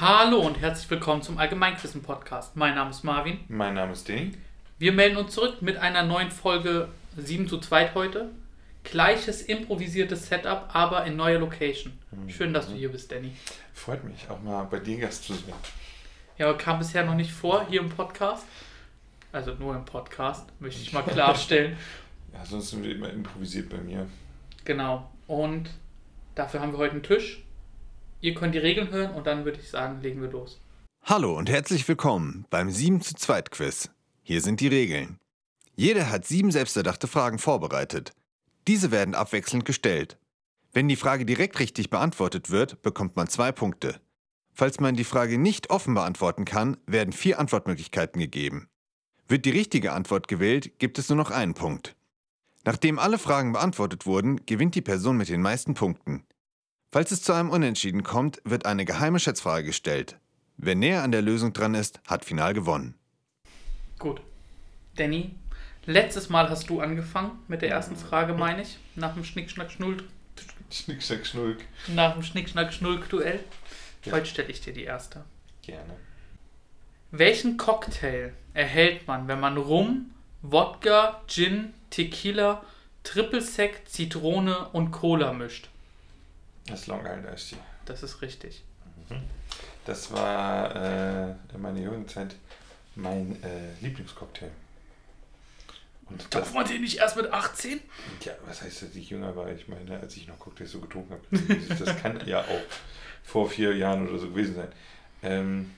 Hallo und herzlich willkommen zum Allgemeinquissen Podcast. Mein Name ist Marvin. Mein Name ist Danny. Wir melden uns zurück mit einer neuen Folge 7 zu 2 heute. Gleiches improvisiertes Setup, aber in neuer Location. Schön, dass du hier bist, Danny. Freut mich, auch mal bei dir Gast zu sein. Ja, kam bisher noch nicht vor hier im Podcast. Also nur im Podcast, möchte ich mal klarstellen. Ja, sonst sind wir immer improvisiert bei mir. Genau. Und dafür haben wir heute einen Tisch. Ihr könnt die Regeln hören und dann würde ich sagen, legen wir los. Hallo und herzlich willkommen beim 7 zu 2 Quiz. Hier sind die Regeln. Jeder hat sieben selbsterdachte Fragen vorbereitet. Diese werden abwechselnd gestellt. Wenn die Frage direkt richtig beantwortet wird, bekommt man zwei Punkte. Falls man die Frage nicht offen beantworten kann, werden vier Antwortmöglichkeiten gegeben. Wird die richtige Antwort gewählt, gibt es nur noch einen Punkt. Nachdem alle Fragen beantwortet wurden, gewinnt die Person mit den meisten Punkten. Falls es zu einem Unentschieden kommt, wird eine geheime Schätzfrage gestellt. Wer näher an der Lösung dran ist, hat final gewonnen. Gut. Danny, letztes Mal hast du angefangen mit der ersten Frage, meine ich. Nach dem Schnick, Schnack, Schnull, Schnick, schnack, schnulk. nach dem Schnick, Schnack, Schnull-Duell. Ja. Heute stelle ich dir die erste. Gerne. Welchen Cocktail erhält man, wenn man Rum, Wodka, Gin, Tequila, Triple Sec, Zitrone und Cola mischt? Das Long Island Iced Tea. Das ist richtig. Das war äh, in meiner Jugendzeit mein äh, Lieblingscocktail. Und Darf man den nicht erst mit 18? ja, was heißt, dass ich jünger war? Ich meine, als ich noch Cocktails so getrunken habe. Das kann ja auch vor vier Jahren oder so gewesen sein. Ähm,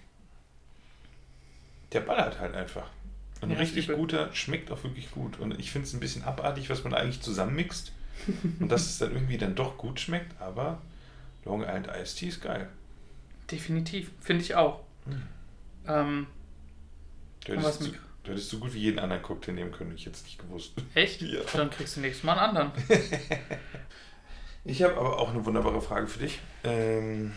der ballert halt einfach. Und Ja, ein richtig guter schmeckt auch wirklich gut. Und ich finde es ein bisschen abartig, was man eigentlich zusammenmixt. Und dass es dann irgendwie dann doch gut schmeckt, aber Long Island Iced Tea ist geil. Definitiv, finde ich auch. Mhm. Ähm, Du hättest, so, du hättest so gut wie jeden anderen Cocktail nehmen können, ich jetzt nicht gewusst. echt? Ja. Dann kriegst du nächstes Mal einen anderen. Ich habe aber auch eine wunderbare Frage für dich. Ähm,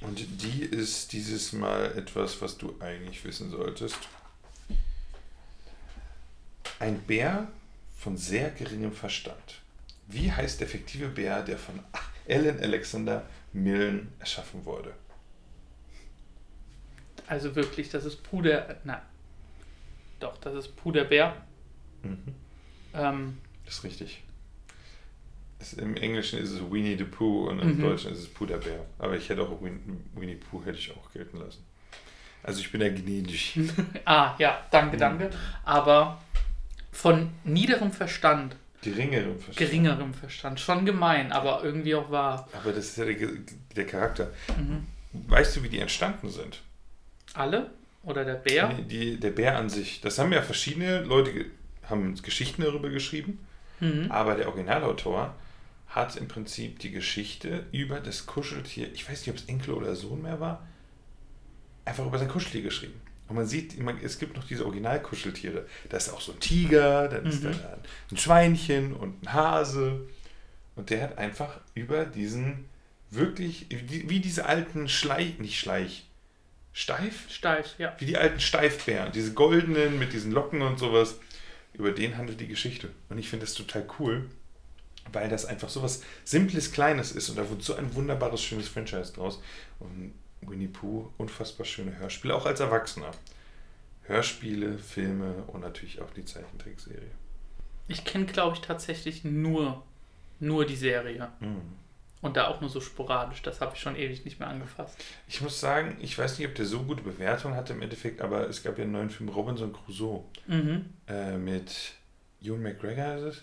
und die ist dieses Mal etwas, was du eigentlich wissen solltest. Ein Bär von sehr geringem Verstand. Wie heißt der fiktive Bär, der von Alan Alexander Milne erschaffen wurde? Also wirklich, das ist Puder. Nein. Doch, das ist Puderbär. Mhm. Ähm, Das ist richtig. Es, Im Englischen ist es Winnie the Pooh und im Mhm. Deutschen ist es Puderbär. Aber ich hätte auch Win Winnie Pooh hätte ich auch gelten lassen. Also ich bin ja gnädig. ah, ja, danke, Mhm. danke. Aber von niederem Verstand, Geringerem Verstand. geringerem Verstand, schon gemein, aber irgendwie auch wahr. Aber das ist ja der, der Charakter. Mhm. Weißt du, wie die entstanden sind? Alle? Oder der Bär? Nee, Die, der Bär an sich. Das haben ja verschiedene Leute, haben Geschichten darüber geschrieben. Mhm. Aber der Originalautor hat im Prinzip die Geschichte über das Kuscheltier, ich weiß nicht, ob es Enkel oder Sohn mehr war, einfach über sein Kuscheltier geschrieben. Und man sieht, immer, es gibt noch diese Originalkuscheltiere. Da ist auch so ein Tiger, dann ist Mhm. da ein Schweinchen und ein Hase. Und der hat einfach über diesen wirklich, wie, wie diese alten Schleich, nicht Schleich, Steif? Steif, ja. Wie die alten Steifbären, diese goldenen mit diesen Locken und sowas. Über den handelt die Geschichte. Und ich finde das total cool, weil das einfach so was Simples, Kleines ist. Und da wird so ein wunderbares, schönes Franchise draus. Und Winnie Pooh, unfassbar schöne Hörspiele, auch als Erwachsener. Hörspiele, Filme und natürlich auch die Zeichentrickserie. Ich kenne, glaube ich, tatsächlich nur, nur die Serie. Mhm. Und da auch nur so sporadisch. Das habe ich schon ewig nicht mehr angefasst. Ich muss sagen, ich weiß nicht, ob der so gute Bewertung hatte im Endeffekt, aber es gab ja einen neuen Film Robinson Crusoe. Mhm. äh, mit Ewan McGregor ist es.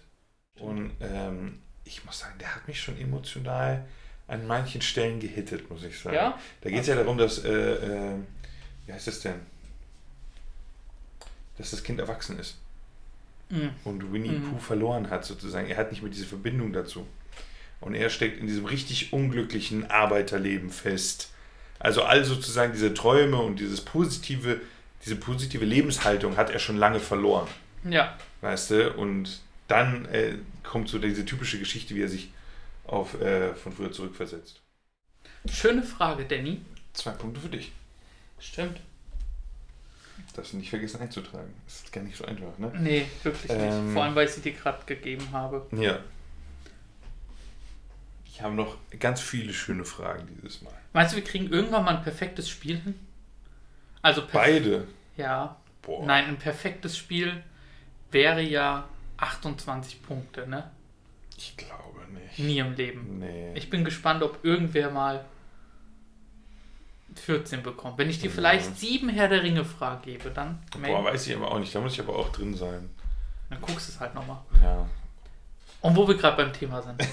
Und ähm, ich muss sagen, der hat mich schon emotional an manchen Stellen gehittet, muss ich sagen. Ja? Da geht es ja darum, dass, äh, äh, wie heißt das denn? Dass das Kind erwachsen ist Mhm. und Winnie Mhm. Pooh verloren hat, sozusagen. Er hat nicht mehr diese Verbindung dazu. Und er steckt in diesem richtig unglücklichen Arbeiterleben fest. Also all sozusagen diese Träume und dieses positive, diese positive Lebenshaltung hat er schon lange verloren. Ja. Weißt du? Und dann äh, kommt so diese typische Geschichte, wie er sich auf, äh, von früher zurückversetzt. Schöne Frage, Danny. Zwei Punkte für dich. Stimmt. Darfst du nicht vergessen einzutragen. Das ist gar nicht so einfach, ne? Nee, wirklich Ähm. nicht. Vor allem, weil ich sie dir gerade gegeben habe. Ja. Ich habe noch ganz viele schöne Fragen dieses Mal. Meinst du, wir kriegen irgendwann mal ein perfektes Spiel hin? Also perf- Beide. Ja. Boah. Nein, ein perfektes Spiel wäre ja 28 Punkte, ne? Ich glaube nicht. Nie im Leben. Nee. Ich bin gespannt, ob irgendwer mal 14 bekommt. Wenn ich dir vielleicht sieben Herr der Ringe Fragen gebe, dann, Boah, weiß ich aber auch nicht. Da muss ich aber auch drin sein. dann guckst du es halt nochmal. Ja. Und wo wir gerade beim Thema sind.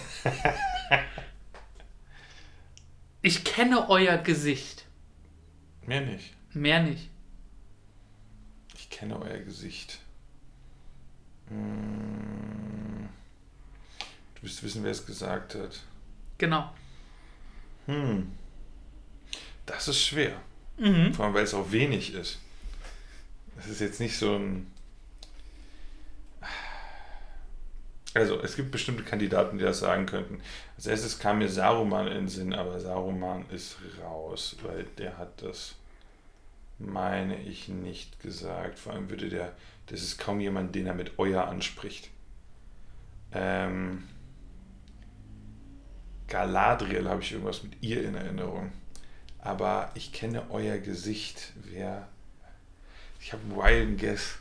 ich kenne euer Gesicht. Mehr nicht. Mehr nicht. Ich kenne euer Gesicht. Hm. Du wirst wissen, wer es gesagt hat. Genau. Hm. Das ist schwer. Mhm. Vor allem, weil es auch wenig ist. Es ist jetzt nicht so ein. Also, es gibt bestimmte Kandidaten, die das sagen könnten. Als erstes kam mir Saruman in den Sinn, aber Saruman ist raus, weil der hat das, meine ich, nicht gesagt. Vor allem würde der, das ist kaum jemand, den er mit euer anspricht. Ähm, Galadriel habe ich irgendwas mit ihr in Erinnerung. Aber ich kenne euer Gesicht. Wer. Ich habe einen wilden Guess.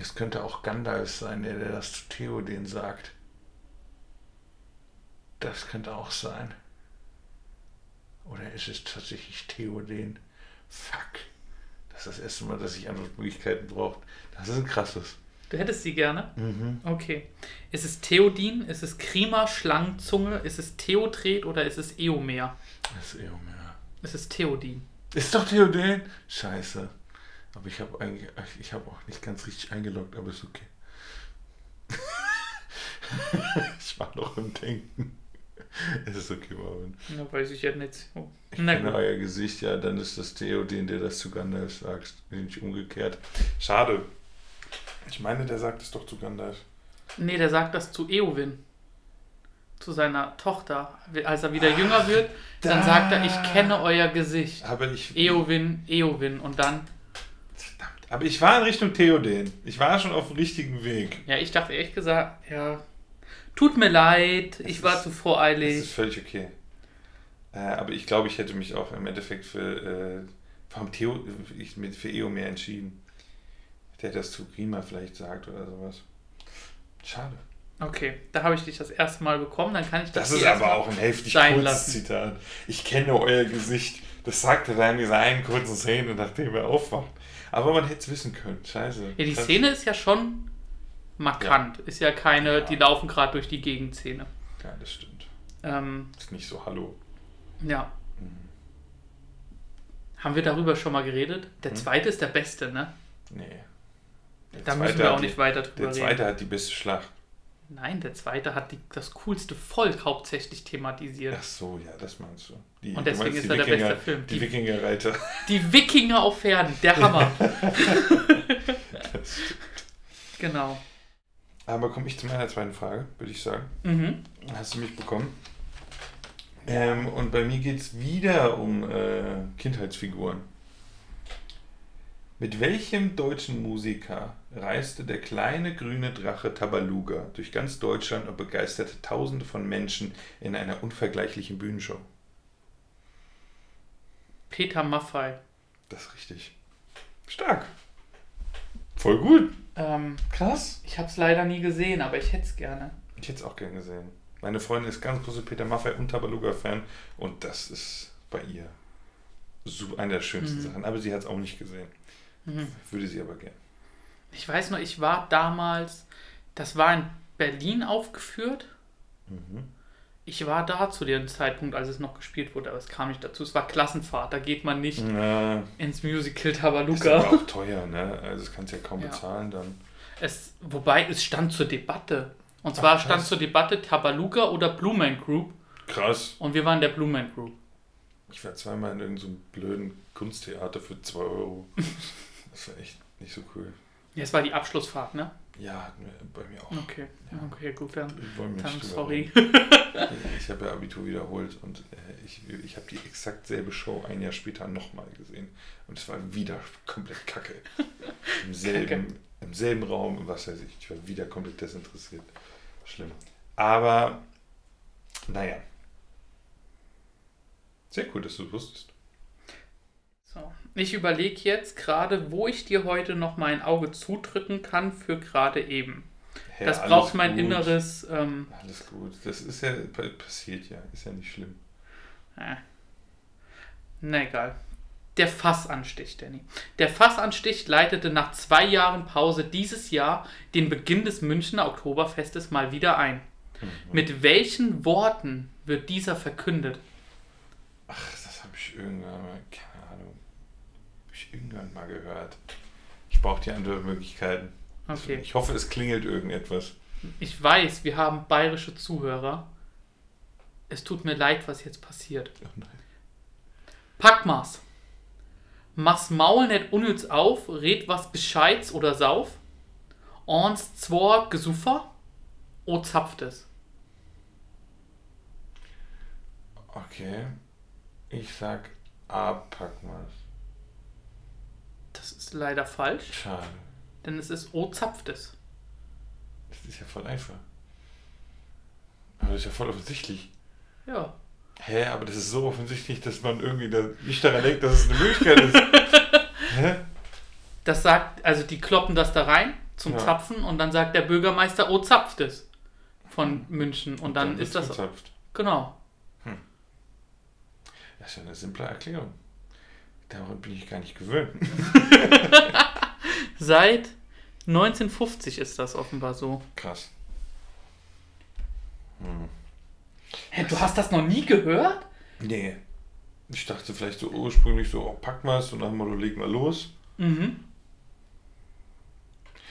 Es könnte auch Gandalf sein, der, der das zu Theoden sagt. Das könnte auch sein. Oder ist es tatsächlich Theoden? Fuck. Das ist das erste Mal, dass ich Antwortmöglichkeiten brauche. Das ist ein krasses. Du hättest sie gerne? Mhm. Okay. Ist es Theodin? Ist es Krima, Schlangenzunge? Ist es Theodred oder ist es Eomer? Das ist Eomer. Es ist Theodin. Ist doch Theoden? Scheiße. Aber ich habe eigentlich, ich habe auch nicht ganz richtig eingeloggt, aber ist okay. ich war noch im Denken. Es ist okay, Marvin. Na, weiß ich ja nicht. Oh. Ich Na kenne gut. euer Gesicht, ja, dann ist das Theoden, der das zu Gandalf sagt. Nicht umgekehrt. Schade. Ich meine, der sagt es doch zu Gandalf. Nee, der sagt das zu Eowyn. Zu seiner Tochter. Als er wieder jünger wird, dann da. sagt er, ich kenne euer Gesicht. Aber ich. Eowyn, Eowyn. Und dann, Verdammt. Aber ich war in Richtung Theoden. Ich war schon auf dem richtigen Weg. ja, ich dachte ehrlich gesagt, ja, tut mir leid, ich war ist- zu Das ist voreilig. völlig okay. Äh, aber ich glaube, ich hätte mich auch im Endeffekt für, äh, warum Theo, ich für Eomer entschieden. Der das zu Grima vielleicht sagt oder sowas. Schade. Okay, da habe ich dich das erste Mal bekommen, dann kann ich Das hier ist aber auch ein heftig kurzes. Zitat. Ich kenne euer Gesicht. Das sagt er in dieser einen kurzen Szene, nachdem er aufwacht. Aber man hätte es wissen können. Scheiße. Ja, die Das- Szene ist ja schon markant. Ist ja keine, Ja. die laufen gerade durch die Gegend Szene. Ja, das stimmt. Ähm, Ist nicht so Hallo. ja. Mhm. Haben wir darüber schon mal geredet? Der Hm? zweite ist der beste, ne? Nee. Der Da müssen wir auch die- nicht weiter drüber Der reden. zweite hat die beste Schlacht. Nein, der zweite hat die, das coolste Volk hauptsächlich thematisiert. Ach so, ja, das meinst du. Die, Und du deswegen meinst ist er der Wikinger, beste Film. Die Die- Wikingerreiter. Die Wikinger auf Pferden, der Hammer. genau. Aber komme ich zu meiner zweiten Frage, würde ich sagen. Mhm. Hast du mich bekommen? Ähm, und bei mir geht es wieder um äh, Kindheitsfiguren. Mit welchem deutschen Musiker reiste der kleine grüne Drache Tabaluga durch ganz Deutschland und begeisterte Tausende von Menschen in einer unvergleichlichen Bühnenshow? Peter Maffei. Das ist richtig. Stark. Voll gut. Ähm, Krass. ich habe es leider nie gesehen, aber ich hätte es gerne. Ich hätte es auch gern gesehen. Meine Freundin ist ganz große Peter Maffay und Tabaluga-Fan und das ist bei ihr so eine der schönsten Mhm. Sachen. Aber sie hat es auch nicht gesehen. Mhm. Würde sie aber gern. Ich weiß noch, ich war damals, das war in Berlin aufgeführt. Mhm. Ich war da zu dem Zeitpunkt, als es noch gespielt wurde, aber es kam nicht dazu. Es war Klassenfahrt, da geht man nicht Na, ins Musical ist aber Tabaluga. auch teuer, ne? Also das kannst du ja kaum Ja. bezahlen dann. Es, wobei es stand zur Debatte. Und Ach, zwar krass. stand zur Debatte Tabaluga oder Blue Man Group. Krass. Und wir waren der Blue Man Group. Ich war zweimal in irgendeinem blöden Kunsttheater für 2 Euro. Das war echt nicht so cool. Ja, es war die Abschlussfahrt, ne? Ja, bei mir auch. Okay, okay, gut, dann. Dann sorry. Ich habe ja Abitur wiederholt und äh, ich, ich habe die exakt selbe Show ein Jahr später nochmal gesehen. Und es war wieder komplett kacke. Im selben, Im selben Raum, was weiß ich. Ich war wieder komplett desinteressiert. Schlimm. Aber Naja. Sehr cool, dass du es wusstest. Ich überlege jetzt gerade, wo ich dir heute noch mein Auge zudrücken kann für gerade eben. Hä, das braucht mein gut. inneres. Ähm, Alles gut. Das ist ja passiert ja. Ist ja nicht schlimm. äh. Na egal. Der Fassanstich, Danny. Der Fassanstich leitete nach zwei Jahren Pause dieses Jahr den Beginn des Münchner Oktoberfestes mal wieder ein. Mit welchen Worten wird dieser verkündet? Ach, das habe ich irgendwann mal, keine Ahnung. Habe ich irgendwann mal gehört. Ich brauche die anderen Möglichkeiten. Okay. Ich hoffe, es klingelt irgendetwas. Ich weiß, wir haben bayerische Zuhörer. Es tut mir leid, was jetzt passiert. Oh nein. Packmas. Mach's Maul nicht unnütz auf, red was Bescheids oder sauf. Ons zwar Gesuffer, o zapft es. Okay. Ich sag A, ist leider falsch, Schade. denn es ist o zapft es. Das ist ja voll einfach. Aber das ist ja voll offensichtlich. Ja. Hä, aber das ist so offensichtlich, dass man irgendwie da nicht daran denkt, dass es eine Möglichkeit ist. Hä? Das sagt, also die kloppen das da rein zum Ja. Zapfen und dann sagt der Bürgermeister, o zapft es. Von München. Und dann, ist wird's das. gezapft. Genau. Das ist ja eine simple Erklärung. Daran bin ich gar nicht gewöhnt. Seit 1950 ist das offenbar so. Krass. Hm. Hä, du hast das noch nie gehört? Nee. Ich dachte vielleicht so ursprünglich so, oh, pack mal und dann mal, du leg mal los. Mhm.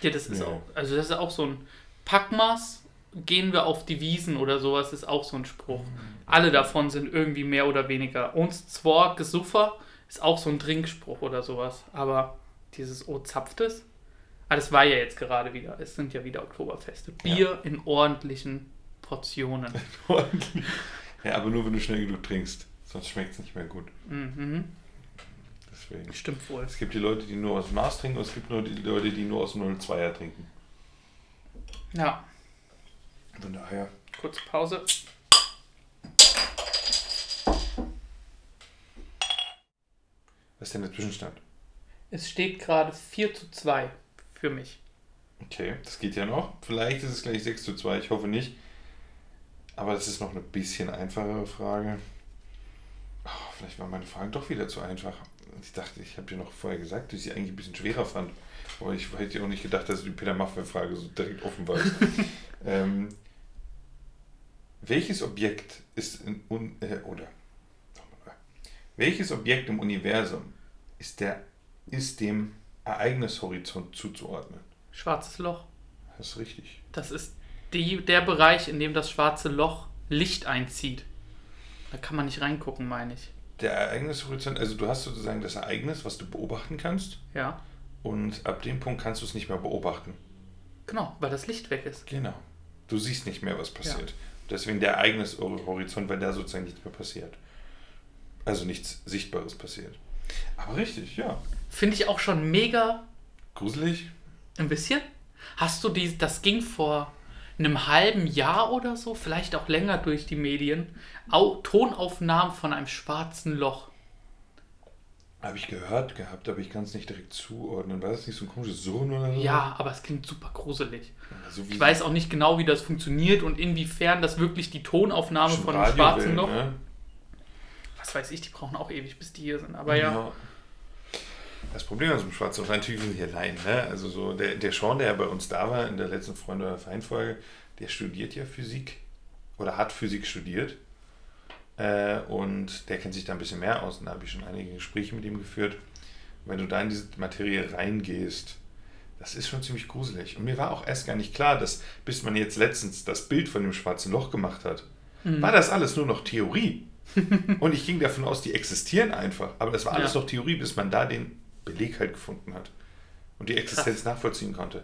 Ja, das ist Ja. auch, also das ist auch so ein Packmaß, gehen wir auf die Wiesen oder sowas, ist auch so ein Spruch. Alle davon sind irgendwie mehr oder weniger. Uns zwar Gesuffer ist auch so ein Trinkspruch oder sowas, aber dieses O zapft es. Ah, das war ja jetzt gerade wieder. Es sind ja wieder Oktoberfeste. Bier in ordentlichen Portionen. ja, aber nur wenn du schnell genug trinkst. Sonst schmeckt es nicht mehr gut. mhm. Deswegen. Stimmt wohl. Es gibt die Leute, die nur aus dem Maß trinken und es gibt nur die Leute, die nur aus dem 02er trinken. Ja, Von daher. kurze Pause. Was ist denn der Zwischenstand? Es steht gerade 4 zu 2 für mich. Okay, das geht ja noch. Vielleicht ist es gleich 6 zu 2, ich hoffe nicht. Aber das ist noch eine bisschen einfachere Frage. Oh, vielleicht war meine Frage doch wieder zu einfach. Ich dachte, ich habe dir noch vorher gesagt, dass ich sie eigentlich ein bisschen schwerer fand. Aber ich hätte auch nicht gedacht, dass du die Peter Maffei-Frage so direkt offen warst. ähm, welches Objekt ist in un äh, oder. Welches Objekt im Universum ist der ist dem Ereignishorizont zuzuordnen? Schwarzes Loch. Das ist richtig. Das ist die, der Bereich, in dem das schwarze Loch Licht einzieht. Da kann man nicht reingucken, meine ich. Der Ereignishorizont, also du hast sozusagen das Ereignis, was du beobachten kannst, Ja, und ab dem Punkt kannst du es nicht mehr beobachten. genau, weil das Licht weg ist. Genau. Du siehst nicht mehr, was passiert. Deswegen der Ereignishorizont, weil da sozusagen nichts mehr passiert. Also nichts Sichtbares passiert. Aber richtig, ja. Finde ich auch schon mega Gruselig. ein bisschen. Hast du die, das ging vor einem halben Jahr oder so, vielleicht auch länger durch die Medien, Au, Tonaufnahmen von einem schwarzen Loch. Habe ich gehört gehabt, aber ich kann es nicht direkt zuordnen. War das nicht so ein komisches Surren oder so? Ja, aber es klingt super gruselig. So wie Ich weiß auch nicht genau, wie das funktioniert und inwiefern das wirklich die Tonaufnahme von einem schwarzen Loch. Ne? Was weiß ich, die brauchen auch ewig, bis die hier sind. Aber ja. Das Problem an so einem Schwarzen Loch, natürlich sind hier allein. Ne? Also so der, der Sean, der ja bei uns da war in der letzten Freunde oder Feinfolge, der studiert ja Physik oder hat Physik studiert. Äh, und der kennt sich da ein bisschen mehr aus. Und da habe ich schon einige Gespräche mit ihm geführt. Wenn du da in diese Materie reingehst, das ist schon ziemlich gruselig. Und mir war auch erst gar nicht klar, dass bis man jetzt letztens das Bild von dem schwarzen Loch gemacht hat, war das alles nur noch Theorie. Und ich ging davon aus, die existieren einfach. Aber das war alles Ja. noch Theorie, bis man da den Beleg halt gefunden hat. Und die Existenz nachvollziehen konnte.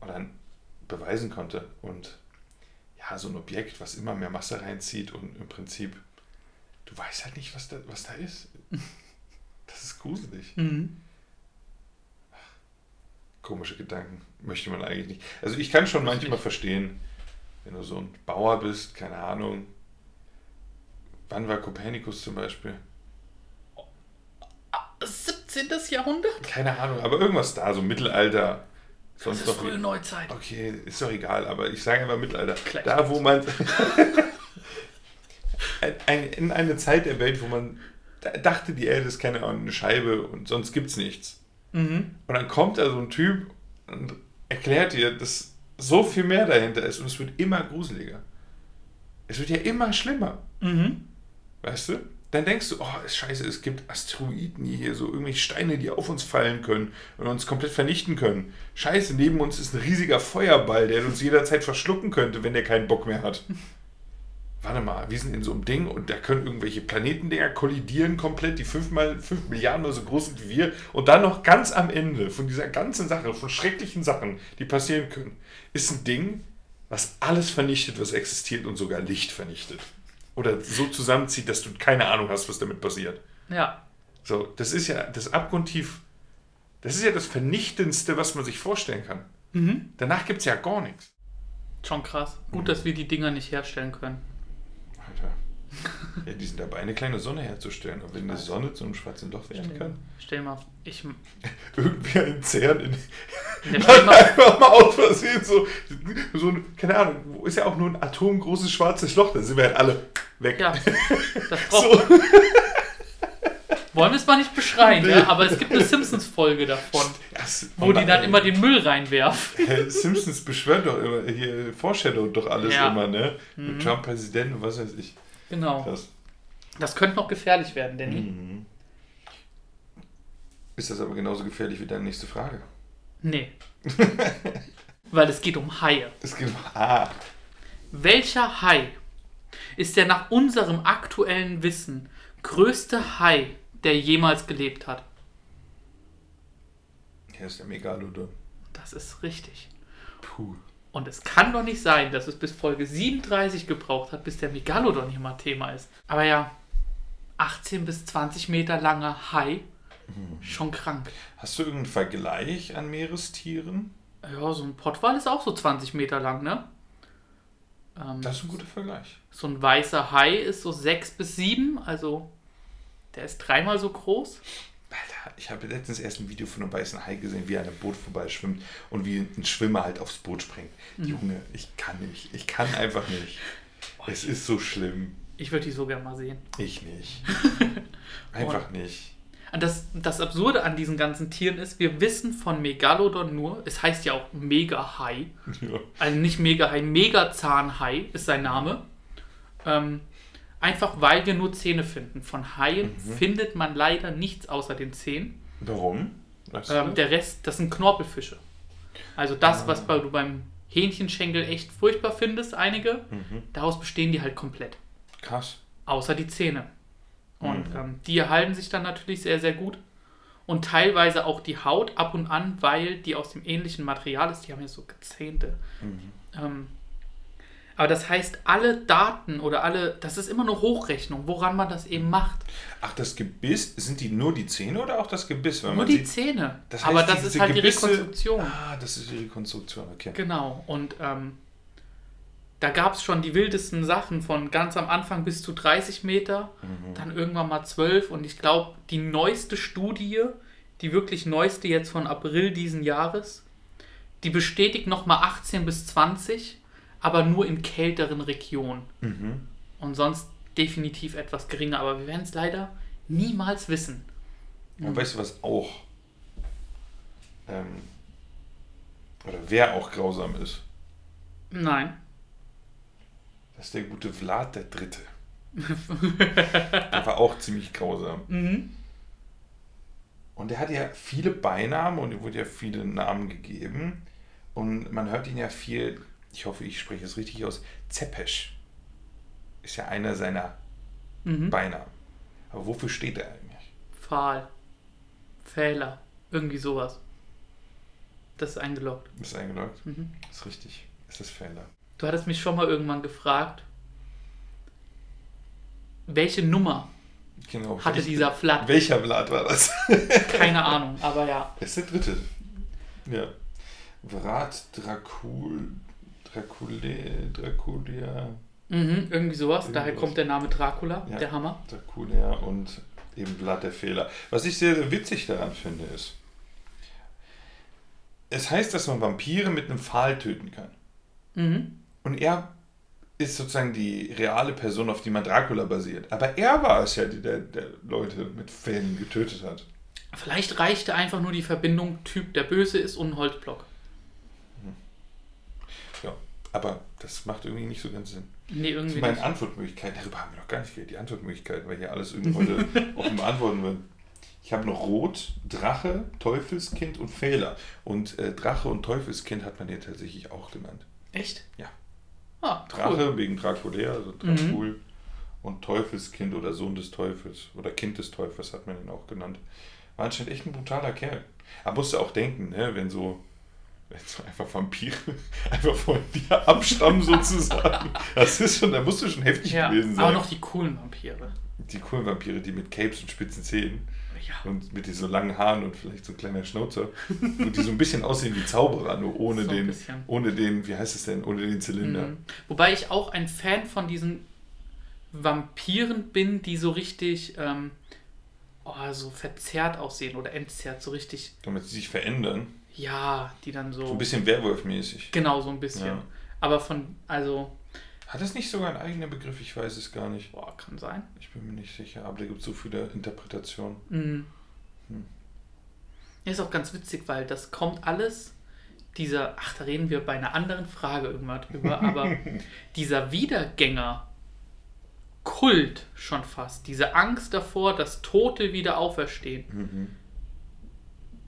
Oder beweisen konnte. Und ja, so ein Objekt, was immer mehr Masse reinzieht und im Prinzip, du weißt halt nicht, was da, was da ist. Das ist gruselig. Mhm. Komische Gedanken. Möchte man eigentlich nicht. Also ich kann schon manchmal verstehen, wenn du so ein Bauer bist, keine Ahnung, Wann war Kopernikus zum Beispiel? 17. Jahrhundert? Keine Ahnung, aber irgendwas da, so Mittelalter. Das Sonst ist noch. frühe Neuzeit. Okay, ist doch egal, aber ich sage einfach Mittelalter. Gleich. Da, wo man. in eine Zeit der Welt, wo man da- dachte, die Erde ist keine Ahnung, eine Scheibe und sonst gibt's nichts. Mhm. Und dann kommt da so ein Typ und erklärt dir, dass so viel mehr dahinter ist und es wird immer gruseliger. Es wird ja immer schlimmer. Mhm. Weißt du? Dann denkst du, oh, scheiße, es gibt Asteroiden hier, so irgendwelche Steine, die auf uns fallen können und uns komplett vernichten können. Scheiße, neben uns ist ein riesiger Feuerball, der uns jederzeit verschlucken könnte, wenn der keinen Bock mehr hat. Warte mal, wir sind in so einem Ding und da können irgendwelche Planetendinger kollidieren komplett, die fünfmal, fünf Milliarden mal so groß sind wie wir. Und dann noch ganz am Ende von dieser ganzen Sache, von schrecklichen Sachen, die passieren können, ist ein Ding, was alles vernichtet, was existiert und sogar Licht vernichtet. Oder so zusammenzieht, dass du keine Ahnung hast, was damit passiert. Ja. So, das ist ja das Abgrundtief, das ist ja das Vernichtendste, was man sich vorstellen kann. Mhm. Danach gibt es ja gar nichts. Schon krass. Gut, dass wir die Dinger nicht herstellen können. Alter. Ja, die sind dabei, eine kleine Sonne herzustellen. Und wenn eine Sonne zu einem schwarzen Loch werden kann, Stell dir mal, ich. irgendwie ein CERN in, Ja, stell mal, einfach mal aus Versehen so, so ein, keine Ahnung, wo ist ja auch nur ein atomgroßes schwarzes Loch, da sind wir halt alle weg. ja, das braucht. So. Wollen wir es mal nicht beschreien, Nee. ne? aber es gibt eine Simpsons-Folge davon, Das, wo die dann immer den Müll reinwerfen. Simpsons beschwört doch immer, hier Foreshadow doch alles Ja. immer, ne? Mhm. Mit Trump Präsident und was weiß ich. Genau. Krass. Das könnte noch gefährlich werden, Danny. Mhm. Ist das aber genauso gefährlich wie deine nächste Frage? Nee. Weil es geht um Haie. Es geht ah, Welcher Hai ist der nach unserem aktuellen Wissen größte Hai, der jemals gelebt hat? hier ist der Megalodon. Das ist richtig. Puh. Und es kann doch nicht sein, dass es bis Folge 37 gebraucht hat, bis der Megalodon hier mal Thema ist. Aber ja, 18 bis 20 Meter langer Hai, schon krank. Hast du irgendeinen Vergleich an Meerestieren? Ja, so ein Pottwal ist auch so 20 Meter lang, ne? Ähm, Das ist ein guter Vergleich. so ein weißer Hai ist so 6 bis 7, also der ist dreimal so groß. Alter, ich habe letztens erst ein Video von einem weißen Hai gesehen, wie er an einem Boot vorbeischwimmt und wie ein Schwimmer halt aufs Boot springt. Junge, ich kann nicht. Ich kann einfach nicht. Es ist so schlimm. Ich würde die so gerne mal sehen. Ich nicht. Einfach nicht. Und das, das Absurde an diesen ganzen Tieren ist, wir wissen von Megalodon nur, es heißt ja auch Mega-Hai, Ja. also nicht Mega-Hai, Megazahnhai ist sein Name. Ähm, einfach weil wir nur Zähne finden. Von Haien findet man leider nichts außer den Zähnen. Warum? Ähm, das? der Rest, das sind Knorpelfische. Also das, was bei, du beim Hähnchenschenkel echt furchtbar findest, einige, daraus bestehen die halt komplett. Krass. Außer die Zähne. Und ähm, die erhalten sich dann natürlich sehr, sehr gut. Und teilweise auch die Haut ab und an, weil die aus dem ähnlichen Material ist. Die haben ja so gezähnte. Ähm, aber das heißt, alle Daten oder alle, das ist immer eine Hochrechnung, woran man das eben macht. Ach, das Gebiss, sind die nur die Zähne oder auch das Gebiss? Weil Nur die sieht, Zähne. das aber heißt, das diese ist halt Gebisse- die Rekonstruktion. Ah, das ist die Rekonstruktion, okay. Genau. Und ähm, da gab es schon die wildesten Sachen von ganz am Anfang bis zu 30 Meter, dann irgendwann mal 12. Und ich glaube, die neueste Studie, die wirklich neueste jetzt von April diesen Jahres, die bestätigt nochmal 18 bis 20, aber nur in kälteren Regionen. Mhm. Und sonst definitiv etwas geringer. Aber wir werden es leider niemals wissen. Und weißt du, was auch ähm, oder wer auch grausam ist? Nein. Das ist der gute Vlad der Dritte. der war auch ziemlich grausam. Mhm. Und er hat ja viele Beinamen und ihm wurde ja viele Namen gegeben. Und man hört ihn ja viel, ich hoffe, ich spreche es richtig aus, Zepesch. Ist ja einer seiner Mhm. Beinamen. Aber wofür steht er eigentlich? Pfahl. Fehler. Irgendwie sowas. Das ist eingeloggt. Ist eingeloggt? Mhm. Ist richtig. Ist das Fehler. Du hattest mich schon mal irgendwann gefragt, welche Nummer Genau. hatte Welch- dieser Flat? Welcher Vlad war das? Keine Ahnung, aber ja. Er ist der dritte. Ja. Vlad Dracul. Dracule. Draculia. Mhm, irgendwie sowas. Daher Irgendwas. kommt der Name Dracula, Ja. der Hammer. Dracula und eben Vlad der Fehler. Was ich sehr, witzig daran finde, ist, es heißt, dass man Vampire mit einem Pfahl töten kann. Mhm. Und er ist sozusagen die reale Person, auf die man Dracula basiert. Aber er war es ja, die der, der Leute mit Pfählen getötet hat. Vielleicht reichte einfach nur die Verbindung Typ, der böse ist und ein Holzblock. Aber das macht irgendwie nicht so ganz Sinn. Nee, irgendwie meinen nicht. Antwortmöglichkeiten, darüber haben wir noch gar nicht geredet, die Antwortmöglichkeiten, weil hier alles irgendwie heute offen beantworten wird. Ich habe noch Rot, Drache, Teufelskind und Fehler. Und äh, Drache und Teufelskind hat man hier tatsächlich auch genannt. Echt? Ja. Ah, Drache cool. wegen Draculea, also Dracul. Und Teufelskind oder Sohn des Teufels oder Kind des Teufels hat man ihn auch genannt. War anscheinend echt ein brutaler Kerl. Aber musst du auch denken, ne, wenn so einfach Vampire einfach von dir abstammen sozusagen. Das ist schon, da musst du schon heftig Ja, gewesen sein. aber noch die coolen Vampire. die coolen Vampire, die mit Capes und spitzen Zähnen Ja. und mit diesen langen Haaren und vielleicht so ein kleiner Schnauzer. und die so ein bisschen aussehen wie Zauberer, nur ohne So den, ohne den, wie heißt es denn, ohne den Zylinder. Mhm. Wobei ich auch ein Fan von diesen Vampiren bin, die so richtig ähm, oh, so verzerrt aussehen oder entzerrt, so richtig, Damit sie sich verändern. Ja, die dann so. So ein bisschen Werwolf-mäßig. Genau, so ein bisschen. Ja. Aber von, also, Hat das nicht sogar einen eigenen Begriff? Ich weiß es gar nicht. boah, kann sein. Ich bin mir nicht sicher, aber da gibt es so viele Interpretationen. Mhm. Hm. Ist auch ganz witzig, weil das kommt alles, dieser, ach, da reden wir bei einer anderen Frage irgendwann drüber, aber dieser Wiedergänger. Kult schon fast, diese Angst davor, dass Tote wieder auferstehen, Mhm.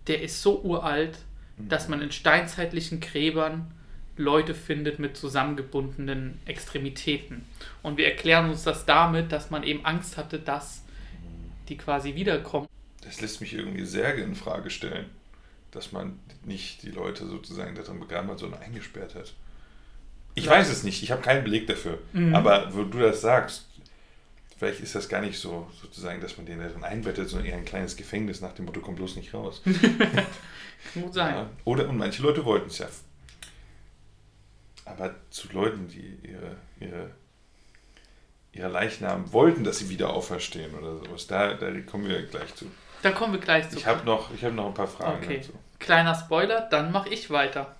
der ist so uralt, dass man in steinzeitlichen Gräbern Leute findet mit zusammengebundenen Extremitäten. Und wir erklären uns das damit, dass man eben Angst hatte, dass die quasi wiederkommen. Das lässt mich irgendwie Särge in Frage stellen, dass man nicht die Leute sozusagen darin begraben hat, sondern eingesperrt hat. Ich Ja. weiß es nicht, ich habe keinen Beleg dafür. Mhm. Aber wo du das sagst, vielleicht ist das gar nicht so, sozusagen, dass man den darin einbettet, sondern eher ein kleines Gefängnis nach dem Motto, komm bloß nicht raus. Kann gut sein. Ja. Oder, und manche Leute wollten es ja. Aber zu Leuten, die ihre, ihre, ihre Leichnam wollten, dass sie wieder auferstehen oder sowas, da, da kommen wir gleich zu. Da kommen wir gleich zu. Ich habe noch, ich hab noch ein paar Fragen Okay. dazu. Kleiner Spoiler, dann mache ich weiter.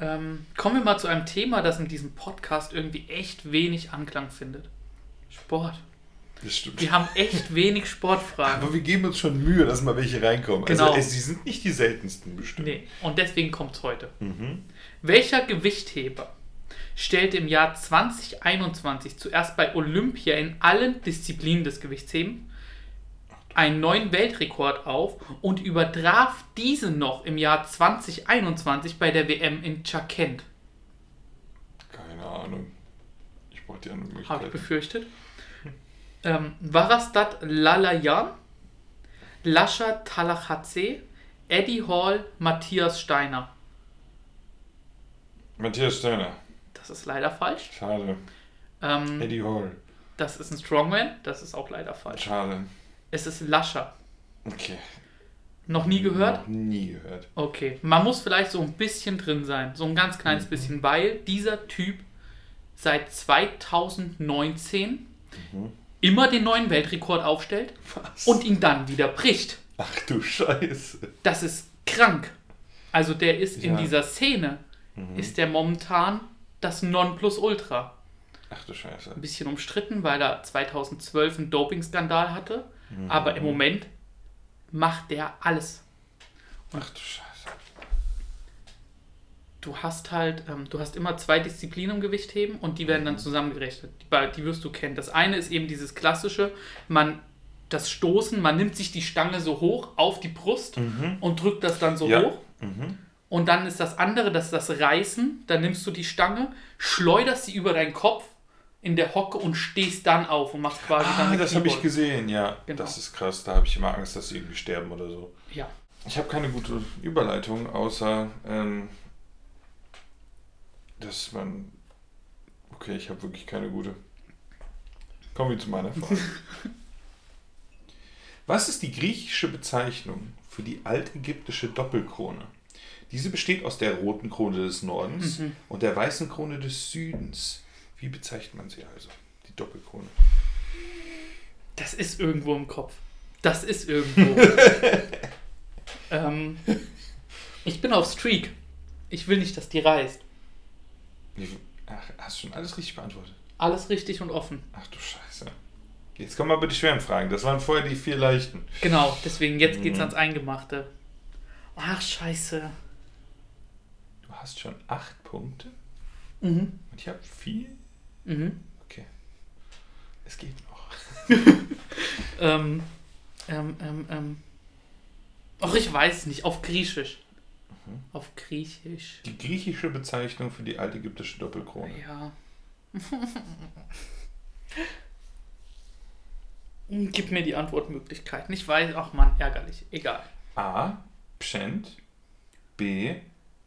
Ähm, kommen wir mal zu einem Thema, das in diesem Podcast irgendwie echt wenig Anklang findet. Sport. Das stimmt. Wir haben echt wenig Sportfragen. Aber wir geben uns schon Mühe, dass mal welche reinkommen. Genau. Also, sie sind nicht die seltensten bestimmt. Nee, und deswegen kommt es heute. Mhm. Welcher Gewichtheber stellte im Jahr 2021 zuerst bei Olympia in allen Disziplinen des Gewichtsheben einen neuen Weltrekord auf und übertraf diesen noch im Jahr 2021 bei der WM in Chakent? Keine Ahnung. Ich brauche die andere Habe ich befürchtet. Ähm, Varastat Lalayan, Lascha Talachatze, Eddie Hall, Matthias Steiner. Matthias Steiner. Das ist leider falsch. Schade. Ähm, Eddie Hall. das ist ein Strongman. Das ist auch leider falsch. Schade. Es ist Lascha. Okay. Noch nie gehört? Noch nie gehört. Okay. Man muss vielleicht so ein bisschen drin sein. So ein ganz kleines Mhm. bisschen, weil dieser Typ seit 2019 Mhm. Immer den neuen Weltrekord aufstellt Was? und ihn dann wieder bricht. Ach du Scheiße. Das ist krank. Also der ist in Ja. dieser Szene, Mhm. ist der momentan das Nonplusultra. Ach du Scheiße. Ein bisschen umstritten, weil er 2012 einen Dopingskandal hatte. Mhm. Aber im Moment macht der alles. Ach du Scheiße. Du hast halt, ähm, du hast immer zwei Disziplinen im Gewichtheben und die werden Mhm. dann zusammengerechnet. Die, die wirst du kennen. Das eine ist eben dieses klassische, man das Stoßen, man nimmt sich die Stange so hoch auf die Brust und drückt das dann so Mhm. Ja. hoch. Mhm. Und dann ist das andere, das ist das Reißen. Dann nimmst du die Stange, schleuderst sie über deinen Kopf in der Hocke und stehst dann auf und machst quasi dann Ah, eine das habe ich gesehen, ja. Genau. Das ist krass. Da habe ich immer Angst, dass sie irgendwie sterben oder so. Ja. Ich habe keine gute Überleitung, außer ähm, dass man. Okay, ich habe wirklich keine gute. Kommen wir zu meiner Frage. Was ist die griechische Bezeichnung für die altägyptische Doppelkrone? Diese besteht aus der roten Krone des Nordens Mhm. und der weißen Krone des Südens. Wie bezeichnet man sie also? Die Doppelkrone. Das ist irgendwo im Kopf. Das ist irgendwo. ähm, ich bin auf Streak. Ich will nicht, dass die reißt. Ach, hast du schon alles richtig beantwortet? Alles richtig und offen. Ach du Scheiße. Jetzt kommen aber die schweren Fragen. Das waren vorher die vier leichten. Genau, deswegen jetzt geht's Mhm. ans Eingemachte. Ach, scheiße. Du hast schon acht Punkte Mhm. und ich habe vier. Mhm. Okay. Es geht noch. Ähm, ähm, ähm, ähm. Och, ich weiß nicht. Auf Griechisch. Mhm. Auf Griechisch. Die griechische Bezeichnung für die altägyptische Doppelkrone. Ja. Gib mir die Antwortmöglichkeiten. Ich weiß, ach man, ärgerlich. Egal. A. Pschent. B.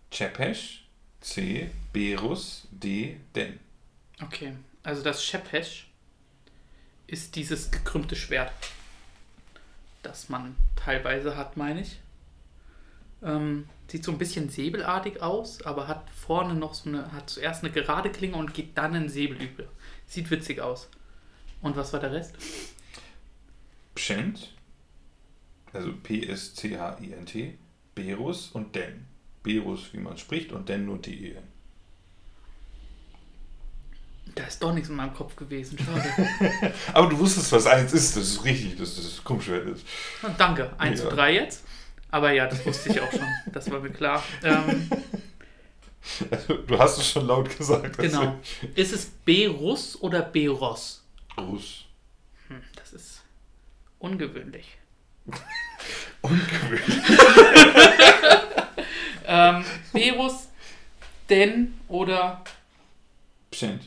Chepesh. C. Berus. D. Den. Okay, also das Shepesh ist dieses gekrümmte Schwert, das man teilweise hat, meine ich. Ähm, sieht so ein bisschen säbelartig aus, aber hat vorne noch so eine, hat zuerst eine gerade Klinge und geht dann in Säbel über. Sieht witzig aus. Und was war der Rest? Pschent. Also P-S-C-H-I-N-T. Berus und Den. Berus, wie man spricht, und Den nur D-E-N. Da ist doch nichts in meinem Kopf gewesen, schade. Aber du wusstest, was eins ist. Das ist richtig, dass das Krummschwert ist. Na, Danke, 1 Ja. zu 3 jetzt. Aber ja, das wusste ich auch schon, das war mir klar. Ähm, Also, du hast es schon laut gesagt. genau. Ist es Berus oder Beros? Rus. Hm, das ist ungewöhnlich. Ungewöhnlich. Ähm, Berus, denn oder Pschent.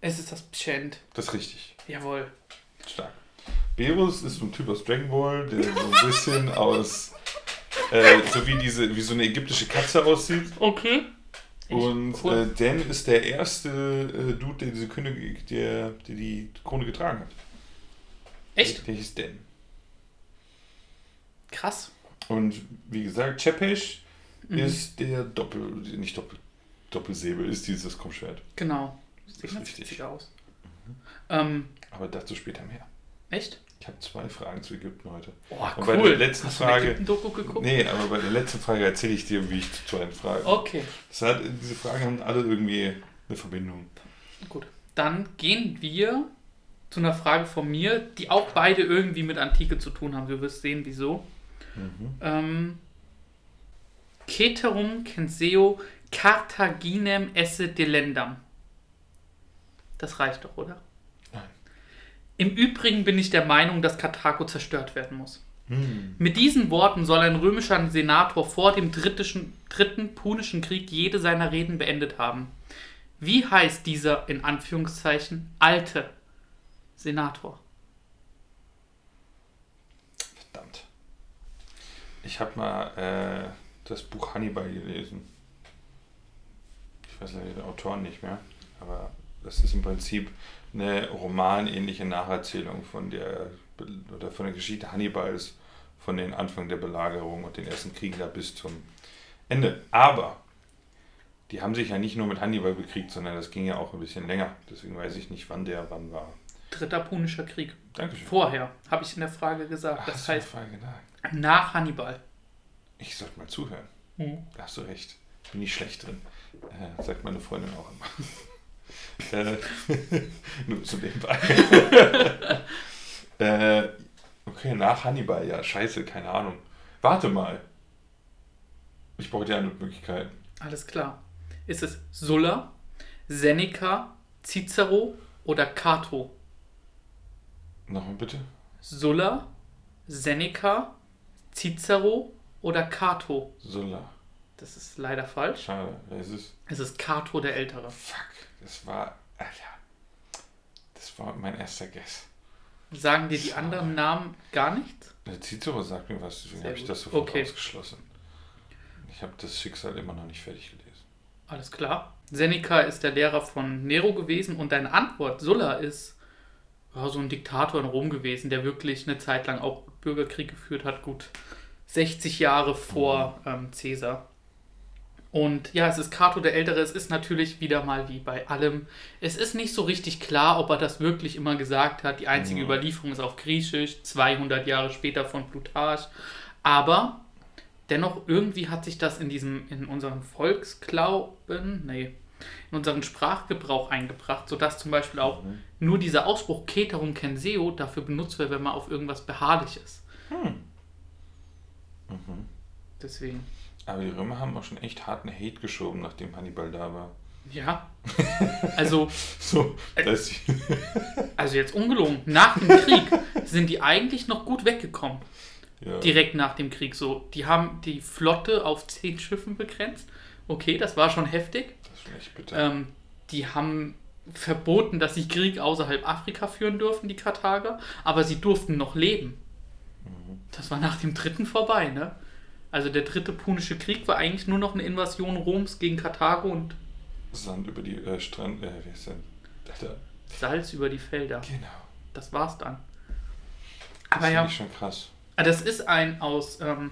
es ist das Pschent. Das ist richtig. Jawohl. Stark. Berus ist so ein Typ aus Dragon Ball, der so ein bisschen aus. Äh, so wie diese, wie so eine ägyptische Katze aussieht. Okay. Und cool. äh, Dan ist der erste äh, Dude, der diese Krone, der, der die Krone getragen hat. Echt? Der hieß Dan. Krass. Und wie gesagt, Chepesh Mhm. ist der Doppel, nicht Doppel, Doppelsäbel, ist dieses Krummschwert. Genau. Sieht ganz richtig. aus. Ähm, Aber dazu später mehr. Echt? Ich habe zwei Fragen zu Ägypten heute. Oh, cool. bei der letzten Hast du Frage- Ägypten-Doku geguckt? Nee, aber bei der letzten Frage erzähle ich dir, wie ich zur zweiten Frage. Okay, hat, diese Fragen haben alle irgendwie eine Verbindung. gut. Dann gehen wir zu einer Frage von mir, die auch beide irgendwie mit Antike zu tun haben. Du wirst sehen, wieso. Mhm. Ähm, Ceterum censeo Carthaginem esse delendam. Das reicht doch, oder? Im Übrigen bin ich der Meinung, dass Karthago zerstört werden muss. Hm. Mit diesen Worten soll ein römischer Senator vor dem drittischen, dritten Punischen Krieg jede seiner Reden beendet haben. Wie heißt dieser, in Anführungszeichen, alte Senator? Verdammt. Ich habe mal äh, das Buch Hannibal gelesen. Ich weiß leider den Autoren nicht mehr, aber das ist im Prinzip eine romanähnliche Nacherzählung von der oder von der Geschichte Hannibals von den Anfang der Belagerung und den ersten Kriegen da bis zum Ende. Aber die haben sich ja nicht nur mit Hannibal bekriegt, sondern das ging ja auch ein bisschen länger. Deswegen weiß ich nicht, wann der wann war. Dritter Punischer Krieg. Dankeschön. Vorher, habe ich in der Frage gesagt. Ach, Das heißt nach. Hannibal. Ich sollte mal zuhören. Mhm. Da hast du recht. Bin ich schlecht drin. Äh, sagt meine Freundin auch immer. Äh, nur so nebenbei. äh, okay, nach Hannibal, ja, scheiße, keine Ahnung. Warte mal. Ich brauche die anderen Möglichkeiten. Alles klar. Ist es Sulla, Seneca, Cicero oder Cato? Nochmal bitte. Sulla, Seneca, Cicero oder Cato? Sulla. Das ist leider falsch. Schade. Wer ist es? Es ist Cato der Ältere. Fuck. Das war. Alter. Das war mein erster Guess. Sagen dir die anderen Namen gar nichts? Der Cicero sagt mir was, deswegen habe ich das sofort Okay. ausgeschlossen. Ich habe das Schicksal immer noch nicht fertig gelesen. Alles klar. Seneca ist der Lehrer von Nero gewesen und deine Antwort, Sulla, ist ja, so ein Diktator in Rom gewesen, der wirklich eine Zeit lang auch Bürgerkrieg geführt hat. Gut 60 Jahre vor ähm, Caesar. Und ja, es ist Cato der Ältere. Es ist natürlich wieder mal wie bei allem. Es ist nicht so richtig klar, ob er das wirklich immer gesagt hat. Die einzige Mhm. Überlieferung ist auf Griechisch, 200 Jahre später von Plutarch. Aber dennoch irgendwie hat sich das in diesem, in unserem Volksglauben, nee, in unseren Sprachgebrauch eingebracht, sodass zum Beispiel auch Mhm. nur dieser Ausspruch Keterum Kenseo dafür benutzt wird, wenn man auf irgendwas beharrlich ist. Hm. Deswegen. Aber die Römer haben auch schon echt harten Hate geschoben, nachdem Hannibal da war. Ja. Also, So, das also jetzt ungelogen, nach dem Krieg sind die eigentlich noch gut weggekommen. ja. Direkt nach dem Krieg so. Die haben die Flotte auf zehn Schiffen begrenzt. Okay, das war schon heftig. Das ist schon echt bitter. Ähm, die haben verboten, dass sie Krieg außerhalb Afrika führen dürfen, die Karthager, aber sie durften noch leben. Das war nach dem dritten vorbei, ne? Also der dritte Punische Krieg war eigentlich nur noch eine Invasion Roms gegen Karthago und Sand über die äh, Strand, äh, wie ist denn? Alter, Salz über die Felder. genau. Das war's dann. Das Aber finde ja, ich schon krass. Ah, Das ist ein aus, ähm,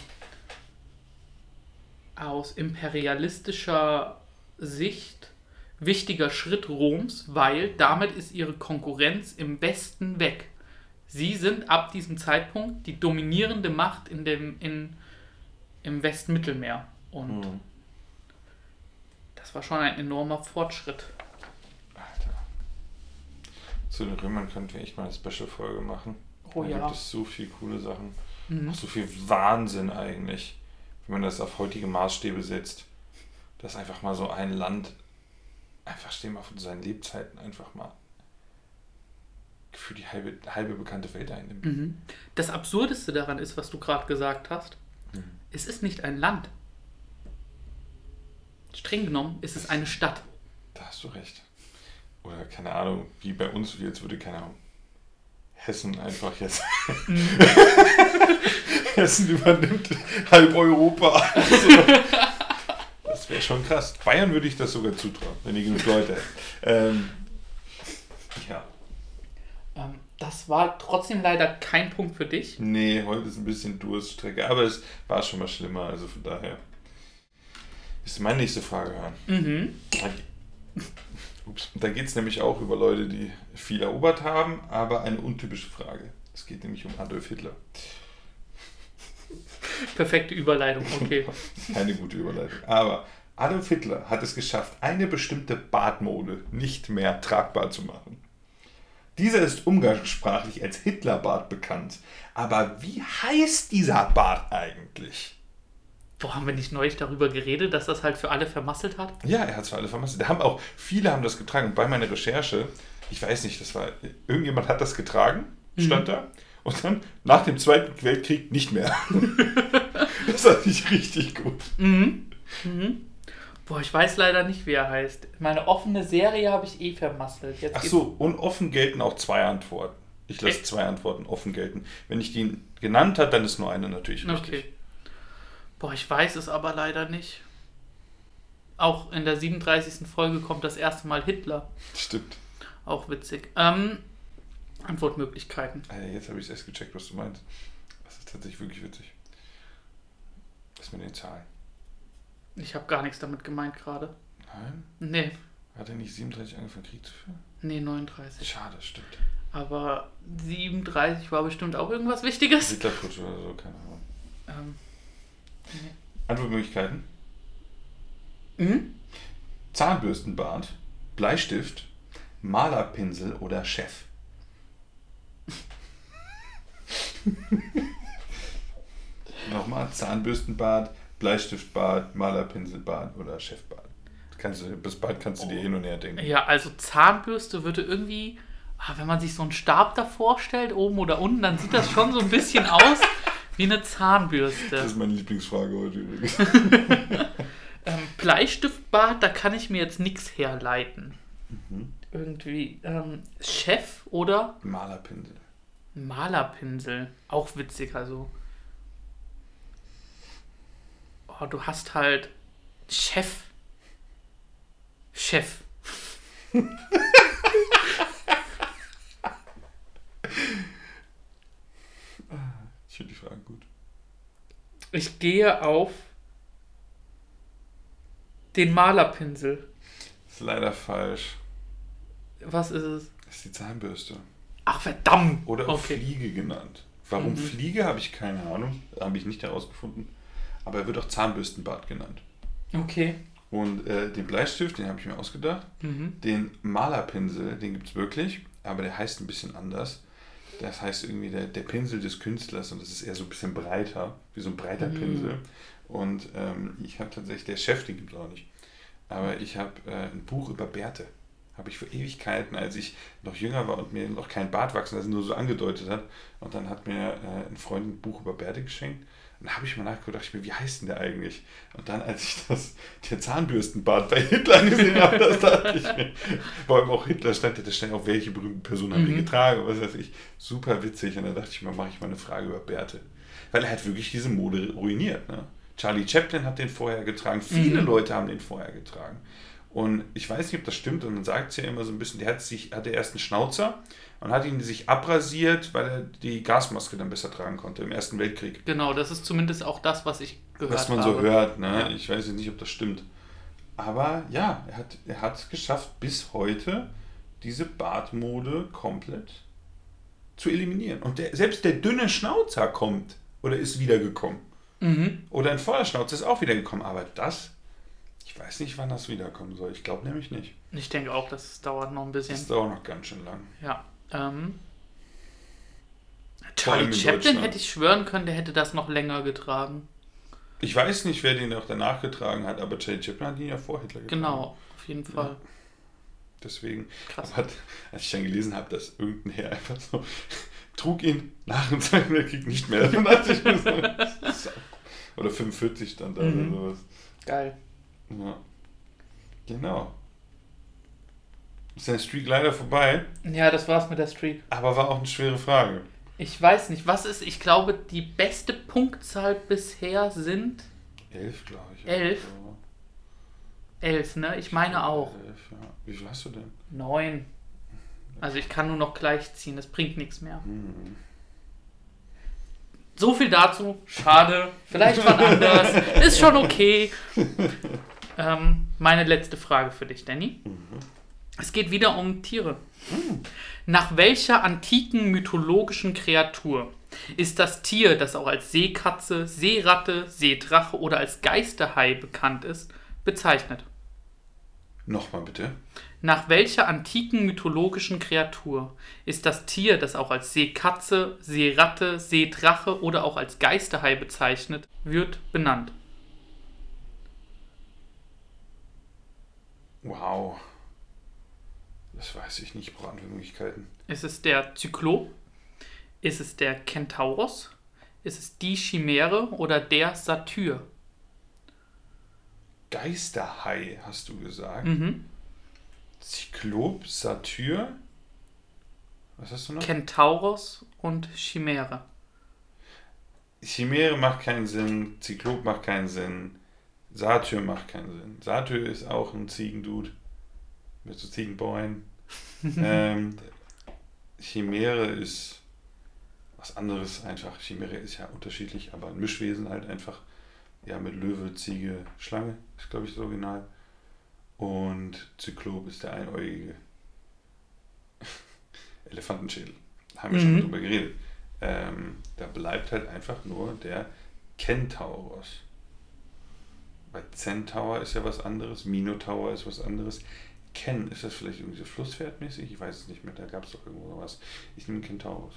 aus imperialistischer Sicht wichtiger Schritt Roms, weil damit ist ihre Konkurrenz im Westen weg. Sie sind ab diesem Zeitpunkt die dominierende Macht in dem, in, im Westmittelmeer. Und Hm. das war schon ein enormer Fortschritt. Alter. Zu den Römern könnten wir echt mal eine Special-Folge machen. Oh da ja. gibt es so viele coole Sachen. Mhm. Auch so viel Wahnsinn eigentlich, wenn man das auf heutige Maßstäbe setzt. Dass einfach mal so ein Land einfach stehen mal von seinen Lebzeiten einfach mal für die halbe, halbe bekannte Welt einnimmt. Mhm. Das Absurdeste daran ist, was du gerade gesagt hast, Mhm. Es ist nicht ein Land. Streng genommen ist es eine Stadt. Da hast du recht. Oder keine Ahnung, wie bei uns, wie jetzt würde, keine Ahnung, Hessen einfach jetzt. Hessen übernimmt halb Europa. Also, das wäre schon krass. Bayern würde ich das sogar zutrauen, wenn die genug Leute hätten. Ähm, ja. Ähm, das war trotzdem leider kein Punkt für dich. Nee, heute ist ein bisschen Durststrecke, aber es war schon mal schlimmer, also von daher. Ist meine nächste Frage hören. Mhm. Ups. Da geht es nämlich auch über Leute, die viel erobert haben, aber eine untypische Frage. Es geht nämlich um Adolf Hitler. Perfekte Überleitung, okay. Keine gute Überleitung. Aber Adolf Hitler hat es geschafft, eine bestimmte Bartmode nicht mehr tragbar zu machen. Dieser ist umgangssprachlich als Hitlerbart bekannt. Aber wie heißt dieser Bart eigentlich? Boah, haben wir nicht neulich darüber geredet, dass das halt für alle vermasselt hat? Ja, er hat es für alle vermasselt. Da haben auch viele haben das getragen. Und bei meiner Recherche, ich weiß nicht, das war irgendjemand hat das getragen, stand da. Und dann nach dem Zweiten Weltkrieg nicht mehr. das fand ich richtig gut. Mhm. Mhm. Boah, ich weiß leider nicht, wie er heißt. Meine offene Serie habe ich eh vermasselt. Jetzt Ach so, und offen gelten auch zwei Antworten. Ich lasse Echt? zwei Antworten offen gelten. Wenn ich die genannt habe, dann ist nur eine natürlich richtig. Okay. Boah, ich weiß es aber leider nicht. Auch in der 37. Folge kommt das erste Mal Hitler. Stimmt. Auch witzig. Ähm, Antwortmöglichkeiten. Jetzt habe ich es erst gecheckt, was du meinst. Das ist tatsächlich wirklich witzig. Das mit den Zahlen. Ich habe gar nichts damit gemeint gerade. Nein? Nee, Hat er nicht 37 angefangen, Krieg zu führen? nee, 39. Schade, stimmt. Aber 37 war bestimmt auch irgendwas Wichtiges. Hitlerputsch oder so, keine Ahnung. Ähm, Antwortmöglichkeiten: mhm. Zahnbürstenbart, Bleistift, Malerpinsel oder Chef. Nochmal: Zahnbürstenbart, Bleistiftbart, Malerpinselbart oder Chefbart. Kannst du, bis bald kannst du dir hin und her denken. Ja, also Zahnbürste würde irgendwie, ah, wenn man sich so einen Stab da vorstellt, oben oder unten, dann sieht das schon so ein bisschen aus wie eine Zahnbürste. Das ist meine Lieblingsfrage heute übrigens. Ähm, Bleistiftbart, da kann ich mir jetzt nichts herleiten. Irgendwie ähm, Chef oder Malerpinsel. Malerpinsel. Auch witzig, also. Oh, du hast halt Chef. Chef. Ich finde die Frage gut. Ich gehe auf Den Malerpinsel. Ist leider falsch. Was ist es? Das ist die Zahnbürste. Ach, verdammt. Oder auch okay. Fliege genannt. Warum Mhm. Fliege, habe ich keine Ahnung. Habe ich nicht herausgefunden. Aber er wird auch Zahnbürstenbart genannt. Okay. Und äh, den Bleistift, den habe ich mir ausgedacht. Mhm. Den Malerpinsel, den gibt es wirklich, aber der heißt ein bisschen anders. Das heißt irgendwie der, der Pinsel des Künstlers und das ist eher so ein bisschen breiter, wie so ein breiter Mhm. Pinsel. Und ähm, ich habe tatsächlich, der Chef, den gibt es auch nicht. Aber ich habe äh, ein Buch über Bärte. Habe ich vor Ewigkeiten, als ich noch jünger war und mir noch kein Bart wachsen lassen, nur so angedeutet hat. Und dann hat mir äh, ein Freund ein Buch über Bärte geschenkt. Und dann habe ich mal nachgeguckt, dachte ich mir, wie heißt denn der eigentlich? Und dann, als ich das, der Zahnbürstenbart bei Hitler gesehen habe, das dachte ich mir, vor allem auch Hitler stand, da stand auch, welche berühmten Personen haben die Mhm. getragen, was weiß ich. Super witzig. Und dann dachte ich mir, mache ich mal eine Frage über Bärte. Weil er hat wirklich diese Mode ruiniert. Ne? Charlie Chaplin hat den vorher getragen, viele Mhm. Leute haben den vorher getragen. Und ich weiß nicht, ob das stimmt, und man sagt es ja immer so ein bisschen, der hat sich, hatte erst einen Schnauzer und hat ihn sich abrasiert, weil er die Gasmaske dann besser tragen konnte im Ersten Weltkrieg. Genau, das ist zumindest auch das, was ich gehört Was man habe. so hört, ne? Ja. Ich weiß jetzt nicht, ob das stimmt. Aber ja, er hat er hat es geschafft, bis heute diese Bartmode komplett zu eliminieren. Und der, selbst der dünne Schnauzer kommt oder ist wiedergekommen. Mhm. Oder ein voller Schnauzer ist auch wiedergekommen. Aber das, weiß nicht, wann das wiederkommen soll. Ich glaube nämlich nicht. Ich denke auch, das dauert noch ein bisschen. Das dauert noch ganz schön lang. Ja. Ähm, Charlie in Chaplin hätte ich schwören können, der hätte das noch länger getragen. Ich weiß nicht, wer den auch danach getragen hat, aber Charlie Chaplin hat ihn ja vor Hitler getragen. Genau, auf jeden Fall. Deswegen, Krass. aber als ich dann gelesen habe, dass irgendein Herr einfach so trug ihn nach dem Zweiten Weltkrieg nicht mehr. Dann dachte ich mir so, das ist- oder 45 stand da Mhm. oder sowas. Geil. Ja. Genau. Ist der Streak leider vorbei, Ja, das war's mit der Streak. aber war auch eine schwere Frage. Ich weiß nicht, was ist, ich glaube, die beste Punktzahl bisher sind Elf, glaube ich. Elf? oder elf, ne? Ich meine auch. Elf, ja. Wie viel hast du denn? Neun. Also ich kann nur noch gleich ziehen, das bringt nichts mehr. Hm. So viel dazu. Schade. Vielleicht wann anders. Ist schon okay. Ähm, meine letzte Frage für dich, Danny. Es geht wieder um Tiere. Nach welcher antiken mythologischen Kreatur ist das Tier, das auch als Seekatze, Seeratte, Seedrache oder als Geisterhai bekannt ist, bezeichnet? Nochmal bitte. Nach welcher antiken mythologischen Kreatur ist das Tier, das auch als Seekatze, Seeratte, Seedrache oder auch als Geisterhai bezeichnet wird, benannt? Wow. Das weiß ich nicht. Antwortmöglichkeiten. Ist es der Zyklop? Ist es der Kentaurus? Ist es die Chimäre oder der Satyr? Geisterhai, hast du gesagt. Mhm. Zyklop, Satyr. Was hast du noch? Kentaurus und Chimäre. Chimäre macht keinen Sinn. Zyklop macht keinen Sinn. Satyr macht keinen Sinn. Satyr ist auch ein Ziegendude. Mit so Ziegenbäuen. ähm, Chimäre ist was anderes einfach. Chimäre ist ja unterschiedlich, aber ein Mischwesen halt einfach. Ja, mit Löwe, Ziege, Schlange ist, glaube ich, das Original. Und Zyklop ist der einäugige Elefantenschädel. Haben wir schon Mhm. mal drüber geredet. Ähm, da bleibt halt einfach nur der Kentaurus. Bei Centaur ist ja was anderes, Minotaur ist was anderes. Ken, ist das vielleicht irgendwie so Flusspferdmäßig? Ich weiß es nicht mehr, da gab es doch irgendwo was. Ich nehme Kentaurus.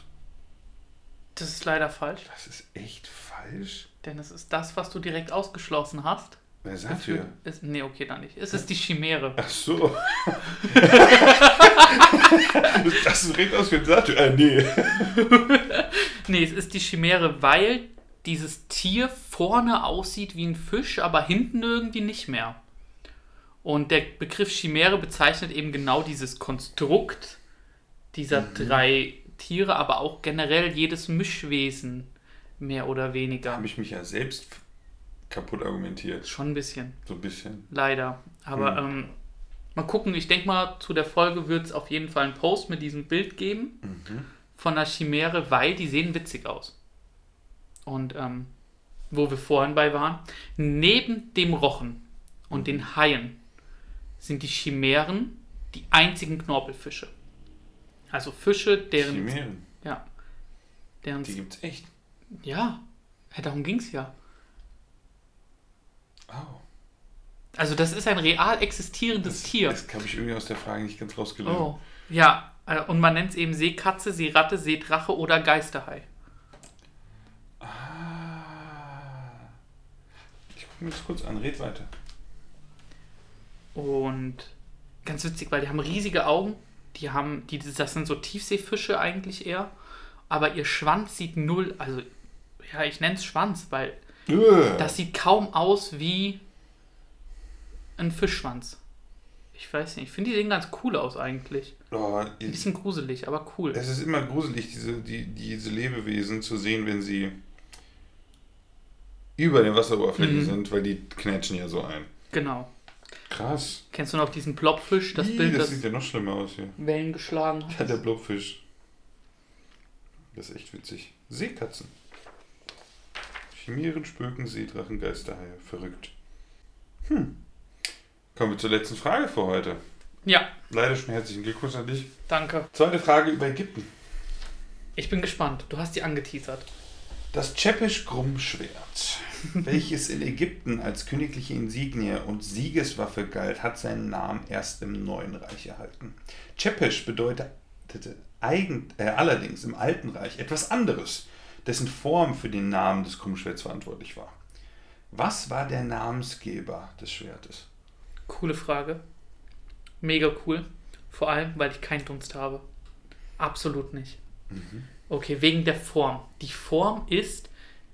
Das ist leider falsch, Das ist echt falsch. denn es ist das, was du direkt ausgeschlossen hast. Wer Satyr? Ist, nee, okay, dann nicht. Es ist die Chimäre. Ach so. das ist direkt aus wie ein Satyr. Äh, nee. Nee, es ist die Chimäre, weil dieses Tier vorne aussieht wie ein Fisch, aber hinten irgendwie nicht mehr. Und der Begriff Chimäre bezeichnet eben genau dieses Konstrukt dieser drei Tiere, aber auch generell jedes Mischwesen, mehr oder Da weniger. habe ich mich ja selbst kaputt argumentiert. Schon ein bisschen, So ein bisschen. leider. Aber Hm. ähm, mal gucken, ich denke mal, zu der Folge wird es auf jeden Fall einen Post mit diesem Bild geben Mhm. von der Chimäre, weil die sehen witzig aus. Und ähm, wo wir vorhin bei waren, neben dem Rochen und den Haien sind die Chimären die einzigen Knorpelfische. Also Fische, deren. Chimären. Ja. Deren. Die gibt's echt. Ja. darum ging's ja. Oh. Also, das ist ein real existierendes Das, Tier. das habe ich irgendwie aus der Frage nicht ganz rausgelesen. Oh. Ja. äh, Und man nennt es eben Seekatze, Seeratte, Seedrache oder Geisterhai. Ah. Ich gucke mir das kurz an, red weiter. Und ganz witzig, weil die haben riesige Augen. Die haben, die, das sind so Tiefseefische eigentlich eher. Aber ihr Schwanz sieht null, also ja, ich nenne es Schwanz, weil das sieht kaum aus wie ein Fischschwanz. Ich weiß nicht, ich finde die sehen ganz cool aus eigentlich. Oh, Ein bisschen gruselig, aber cool. es ist immer gruselig, diese, die, diese Lebewesen zu sehen, wenn sie über den Wasseroberflächen Mhm. sind, weil die knätschen ja so ein. Genau. Krass. Kennst du noch diesen Blobfisch, das Ih, Bild, das das sieht ja noch schlimmer aus hier. Wellen geschlagen Ja, hat? der Blobfisch. Das ist echt witzig. Seekatzen. Chimären, Spöken, Seedrachen, Geisterhaie. Verrückt. Hm. Kommen wir zur letzten Frage für heute. Ja, Leider schon herzlichen Glückwunsch an dich. danke. Zweite Frage über Ägypten. Ich bin gespannt. Du hast die angeteasert. Das Tschepisch-Grumm-Schwert, welches in Ägypten als königliche Insignie und Siegeswaffe galt, hat seinen Namen erst im Neuen Reich erhalten. Tschepisch bedeutete eigen, äh, allerdings im Alten Reich etwas anderes, dessen Form für den Namen des Krummschwerts verantwortlich war. Was war der Namensgeber des Schwertes? Coole Frage. Mega cool. Vor allem, weil ich keinen Dunst habe. Absolut nicht. Okay, wegen der Form. Die Form ist,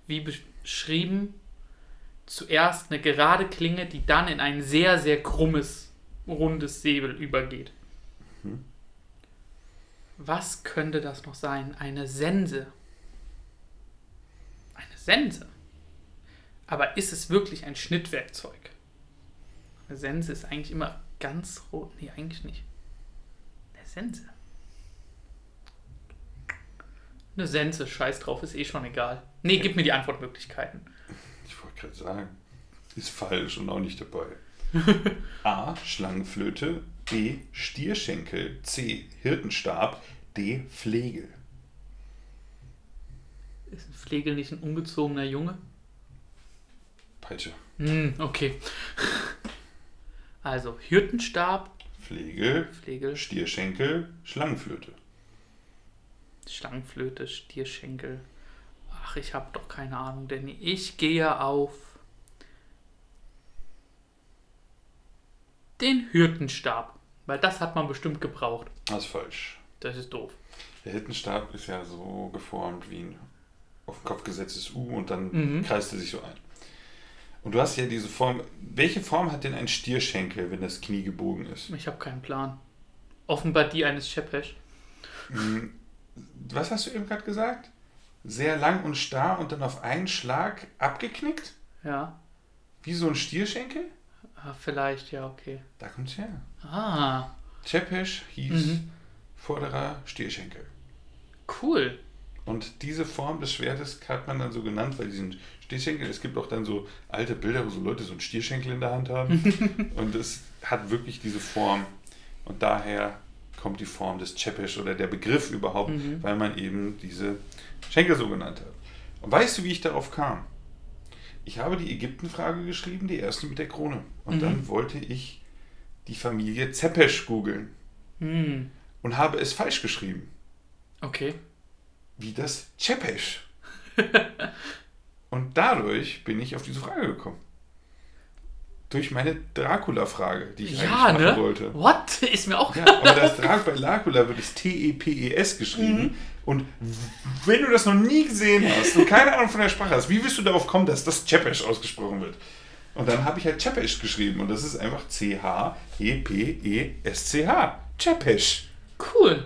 wie beschrieben, zuerst eine gerade Klinge, die dann in ein sehr, sehr krummes, rundes Säbel übergeht. Was könnte das noch sein? Eine Sense. Eine Sense. Aber ist es wirklich ein Schnittwerkzeug? Eine Sense ist eigentlich immer ganz rot. Nee, eigentlich nicht. Eine Sense. Eine Sense, scheiß drauf, ist eh schon egal. Nee, gib mir die Antwortmöglichkeiten. Ich wollte gerade sagen, ist falsch und auch nicht dabei. A. Schlangenflöte. B. Stierschenkel. C. Hirtenstab. D. Flegel. Ist ein Flegel nicht ein ungezogener Junge? Peitsche. Hm, okay. Also, Hirtenstab, Flegel. Flegel, Stierschenkel. Schlangenflöte. Schlangenflöte, Stierschenkel. Ach, ich habe doch keine Ahnung, denn ich gehe auf den Hirtenstab. Weil das hat man bestimmt gebraucht. Das ist falsch. Das ist doof. Der Hirtenstab ist ja so geformt wie ein auf den Kopf gesetztes U und dann Mhm. kreist er sich so ein. Und du hast ja diese Form. Welche Form hat denn ein Stierschenkel, wenn das Knie gebogen ist? Ich habe keinen Plan. Offenbar die eines Chepesh. Hm, Was hast du eben gerade gesagt? Sehr lang und starr und dann auf einen Schlag abgeknickt? Ja. Wie so ein Stierschenkel? Ah, vielleicht, ja, okay. Da kommt's her. Ah, Chepesh hieß Mhm. vorderer Stierschenkel. cool. Und diese Form des Schwertes hat man dann so genannt, weil diesen Stierschenkel, es gibt auch dann so alte Bilder, wo so Leute so einen Stierschenkel in der Hand haben. und es hat wirklich diese Form. Und daher kommt die Form des Chepesh oder der Begriff überhaupt, Mhm. weil man eben diese Schenkel so genannt hat. Und weißt du, wie ich darauf kam? Ich habe die Ägyptenfrage geschrieben, die erste mit der Krone. Und Mhm. dann wollte ich die Familie Zepesh googeln Hm, und habe es falsch geschrieben okay. wie das Chepesh. Und dadurch bin ich auf diese Frage gekommen. Durch meine Dracula-Frage, die ich Ja, eigentlich machen ne? wollte. What? Ist mir auch Ja, aber das Drag bei Dracula wird es T-E-P-E-S geschrieben. Mhm. Und wenn du das noch nie gesehen hast und keine Ahnung von der Sprache hast, wie wirst du darauf kommen, dass das Chepesh ausgesprochen wird? Und dann habe ich halt Chepesh geschrieben und das ist einfach C-H-E-P-E-S-C-H. Chepesh. cool.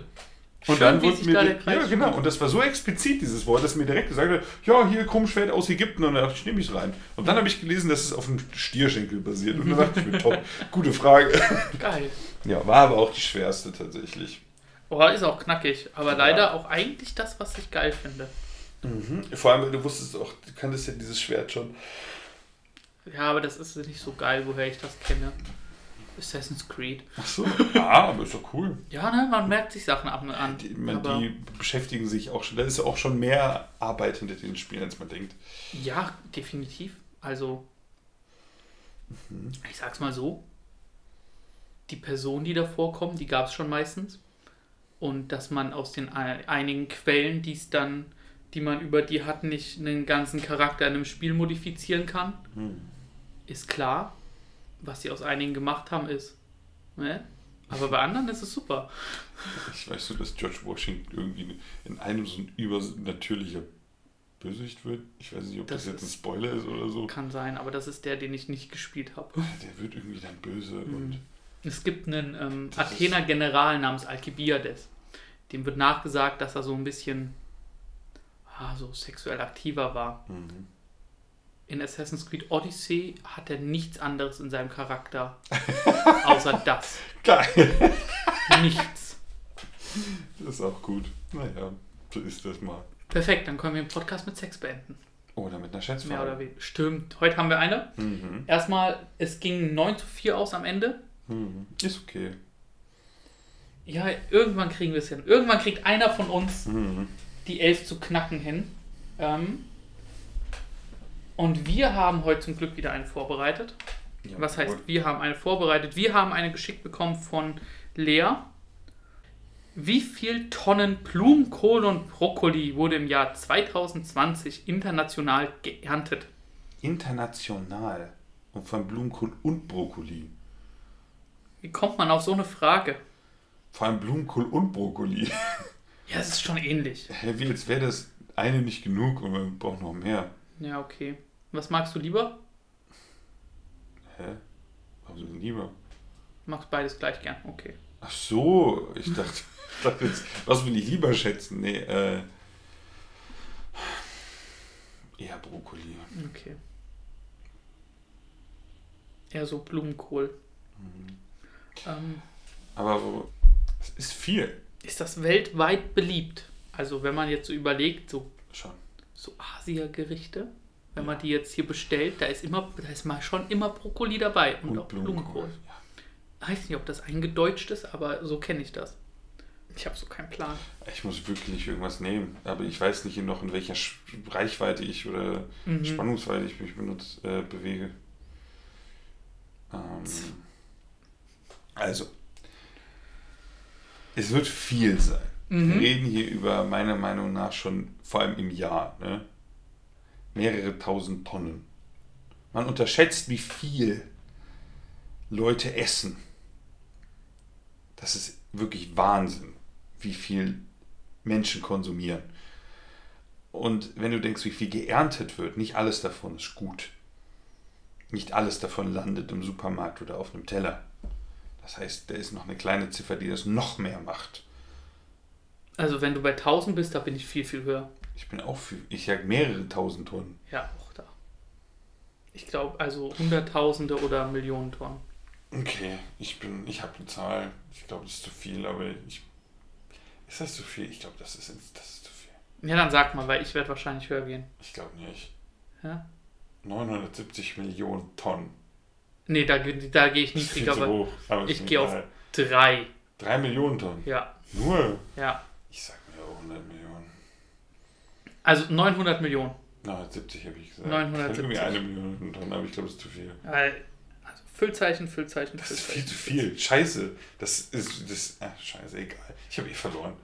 Und Schön, dann wurde mir da ja genau und das war so explizit dieses Wort, dass mir direkt gesagt hat, ja hier Krummschwert aus Ägypten und dann dachte ich, nehme ich es rein. Und dann habe ich gelesen, dass es auf einem Stierschenkel basiert und dann dachte ich mir, top, gute Frage. Geil. Ja, war aber auch die schwerste tatsächlich. Oh, ist auch knackig. Aber leider auch eigentlich das, was ich geil finde. Vor allem, weil du wusstest auch, du kanntest ja dieses Schwert schon Ja, aber das ist nicht so geil, woher ich das kenne. Assassin's Creed. Achso, ja, aber ist doch cool. Ja, ne, man merkt sich Sachen ab und an. Die, man, die beschäftigen sich auch schon, da ist auch schon mehr Arbeit hinter den Spielen, als man denkt. ja, definitiv. Also, ich sag's mal so. Die Personen, die da vorkommen, die gab es schon meistens. Und dass man aus den ein- einigen Quellen, die es dann, die man über die hat, nicht einen ganzen Charakter in einem Spiel modifizieren kann, ist klar. Was sie aus einigen gemacht haben, ist. Ne? Aber bei anderen ist es super. Ich weiß so, dass George Washington irgendwie in einem so ein übernatürlicher Bösewicht wird. Ich weiß nicht, ob das, Das jetzt ein Spoiler ist oder so. Kann sein, aber das ist der, den ich nicht gespielt habe. Der wird irgendwie dann böse Mhm. und Es gibt einen ähm, Athener General namens Alkibiades. Dem wird nachgesagt, dass er so ein bisschen ah, so sexuell aktiver war. mhm. In Assassin's Creed Odyssey hat er nichts anderes in seinem Charakter außer das. geil. Nichts. Das ist auch gut. Naja, so ist das mal. Perfekt, dann können wir den Podcast mit Sex beenden. Oder mit einer Mehr Schätzfrage. oder weniger. Stimmt. Heute haben wir eine. Mhm. Erstmal, es ging 9 zu 4 aus am Ende. Mhm. Ist okay. Ja, irgendwann kriegen wir es hin. Irgendwann kriegt einer von uns Mhm. die 11 zu knacken hin. Ähm, und wir haben heute zum Glück wieder eine vorbereitet. Ja, Was heißt, gut. wir haben eine vorbereitet? Wir haben eine geschickt bekommen von Lea. Wie viel Tonnen Blumenkohl und Brokkoli wurde im Jahr 2020 international geerntet? International. Und von Blumenkohl und Brokkoli. Wie kommt man auf so eine Frage? Vor allem Blumenkohl und Brokkoli. Ja, es ist schon ähnlich. Hä, wie als wäre das eine nicht genug und man braucht noch mehr. Ja, okay. Was magst du lieber? Hä? Warum so lieber? Magst beides gleich gern. Okay. Ach so, ich dachte, ich dachte jetzt, was will ich lieber schätzen? Nee, äh. Eher Brokkoli. Okay. Eher so Blumenkohl. Ähm, Aber so, es ist viel. ist das weltweit beliebt? Also wenn man jetzt so überlegt, so, Schon. so Asia-Gerichte, wenn man die jetzt hier bestellt, da ist immer, da ist mal schon immer Brokkoli dabei und, auch Blumenkohl. Ja. Weiß nicht, ob das eingedeutscht ist, aber so kenne ich das. Ich habe so keinen Plan. Ich muss wirklich irgendwas nehmen. Aber ich weiß nicht noch, in welcher Reichweite ich oder Mhm. Spannungsweite ich mich benutzt, äh, bewege. Ähm, also, es wird viel sein. Mhm. Wir reden hier über meiner Meinung nach schon vor allem im Jahr ne? Mehrere tausend Tonnen. Man unterschätzt, wie viel Leute essen. Das ist wirklich Wahnsinn, wie viel Menschen konsumieren. Und wenn du denkst, wie viel geerntet wird, nicht alles davon ist gut. Nicht alles davon landet im Supermarkt oder auf einem Teller. Das heißt, da ist noch eine kleine Ziffer, die das noch mehr macht. Also wenn du bei 1000 bist, da bin ich viel, viel höher. Ich bin auch für, ich jag mehrere tausend Tonnen. Ja, auch da. Ich glaube, also Hunderttausende oder Millionen Tonnen. Okay, ich bin, ich habe eine Zahl. Ich glaube, das ist zu viel, aber ich. Ist das zu viel? Ich glaube, das ist, das ist zu viel. Ja, dann sag mal, weil ich werde wahrscheinlich höher gehen. Ich glaube nicht. Ja? 970 Millionen Tonnen. Nee, da, da gehe ich niedriger, zu aber hoch. Aber ich gehe auf drei. Drei Millionen Tonnen. Ja, Nur. ja. Ich sag mir auch 100 Millionen. Also 900 Millionen. 970 habe ich gesagt. 970. Irgendwie eine Million Tonnen, aber ich glaube, das ist zu viel. Also Füllzeichen, Füllzeichen, Das ist Füllzeichen. viel zu viel. Scheiße. Das ist. Das, ach, scheiße, egal. Ich habe eh verloren.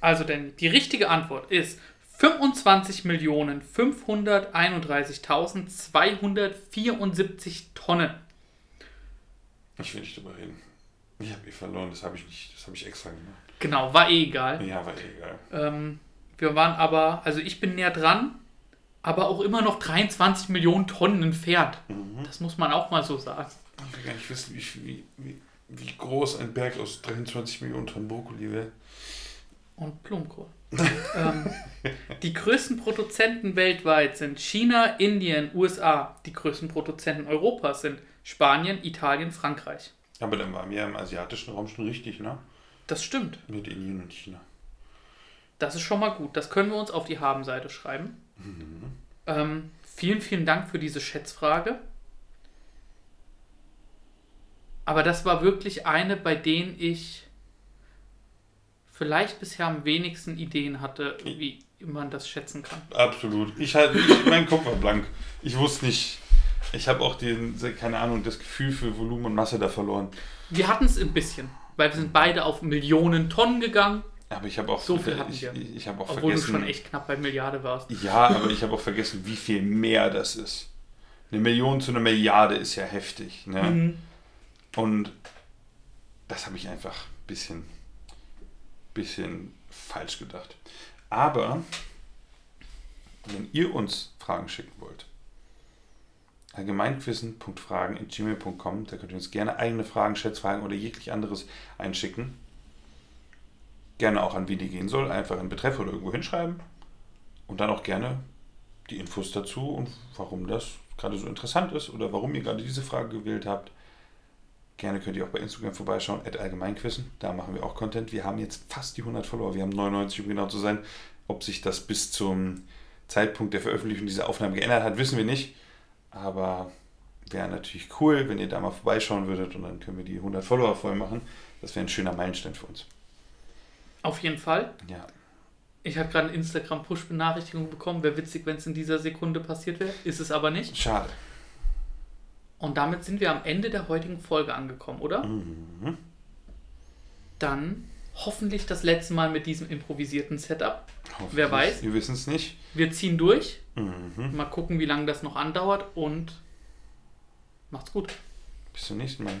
Also denn die richtige Antwort ist 25.531.274 Tonnen. Ich will nicht drüber reden. Ich habe eh verloren, das habe ich nicht. Das habe ich extra gemacht. Genau, war eh egal. Ja, war eh egal. Ähm, wir waren aber, also ich bin näher dran, aber auch immer noch 23 Millionen Tonnen entfernt. Mhm. Das muss man auch mal so sagen. Ich will gar nicht wissen, wie, wie, wie, groß ein Berg aus 23 Millionen Tonnen Brokkoli wäre. Und Blumenkohl. ähm, die größten Produzenten weltweit sind China, Indien, USA. Die größten Produzenten Europas sind Spanien, Italien, Frankreich. Aber dann waren wir im asiatischen Raum schon richtig, ne? Das stimmt. Mit Indien und China. Das ist schon mal gut. Das können wir uns auf die Habenseite schreiben. Ähm, Vielen, vielen Dank für diese Schätzfrage. Aber das war wirklich eine, bei denen ich vielleicht bisher am wenigsten Ideen hatte, wie man das schätzen kann. Absolut. Ich halt, ich, mein Kopf war blank. Ich wusste nicht. Ich habe auch den, keine Ahnung, das Gefühl für Volumen und Masse da verloren. Wir hatten es ein bisschen, weil wir sind beide auf Millionen Tonnen gegangen. Aber ich habe auch So viel ich, ich, ich habe auch Obwohl vergessen. du schon echt knapp bei Milliarde warst. Ja, aber ich habe auch vergessen, wie viel mehr das ist. Eine Million zu einer Milliarde ist ja heftig. Ne? Mhm. Und das habe ich einfach ein bisschen, bisschen falsch gedacht. Aber wenn ihr uns Fragen schicken wollt, allgemeinquissen.fragen.gmail.com, da könnt ihr uns gerne eigene Fragen, Schätzfragen oder jeglich anderes einschicken. Gerne auch an wie die gehen soll, einfach in Betreff oder irgendwo hinschreiben. Und dann auch gerne die Infos dazu und warum das gerade so interessant ist oder warum ihr gerade diese Frage gewählt habt. Gerne könnt ihr auch bei Instagram vorbeischauen, at allgemeinquissen. Da machen wir auch Content. Wir haben jetzt fast die 100 Follower. Wir haben 99, um genau zu sein. Ob sich das bis zum Zeitpunkt der Veröffentlichung dieser Aufnahme geändert hat, wissen wir nicht. Aber wäre natürlich cool, wenn ihr da mal vorbeischauen würdet und dann können wir die 100 Follower voll machen. Das wäre ein schöner Meilenstein für uns. Auf jeden Fall. Ja, Ich habe gerade eine Instagram-Push-Benachrichtigung bekommen. Wäre witzig, wenn es in dieser Sekunde passiert wäre. Ist es aber nicht. schade. Und damit sind wir am Ende der heutigen Folge angekommen, oder? Mhm. Dann hoffentlich das letzte Mal mit diesem improvisierten Setup. Wer weiß. Wir wissen es nicht. Wir ziehen durch. Mhm. Mal gucken, wie lange das noch andauert und macht's gut. Bis zum nächsten Mal.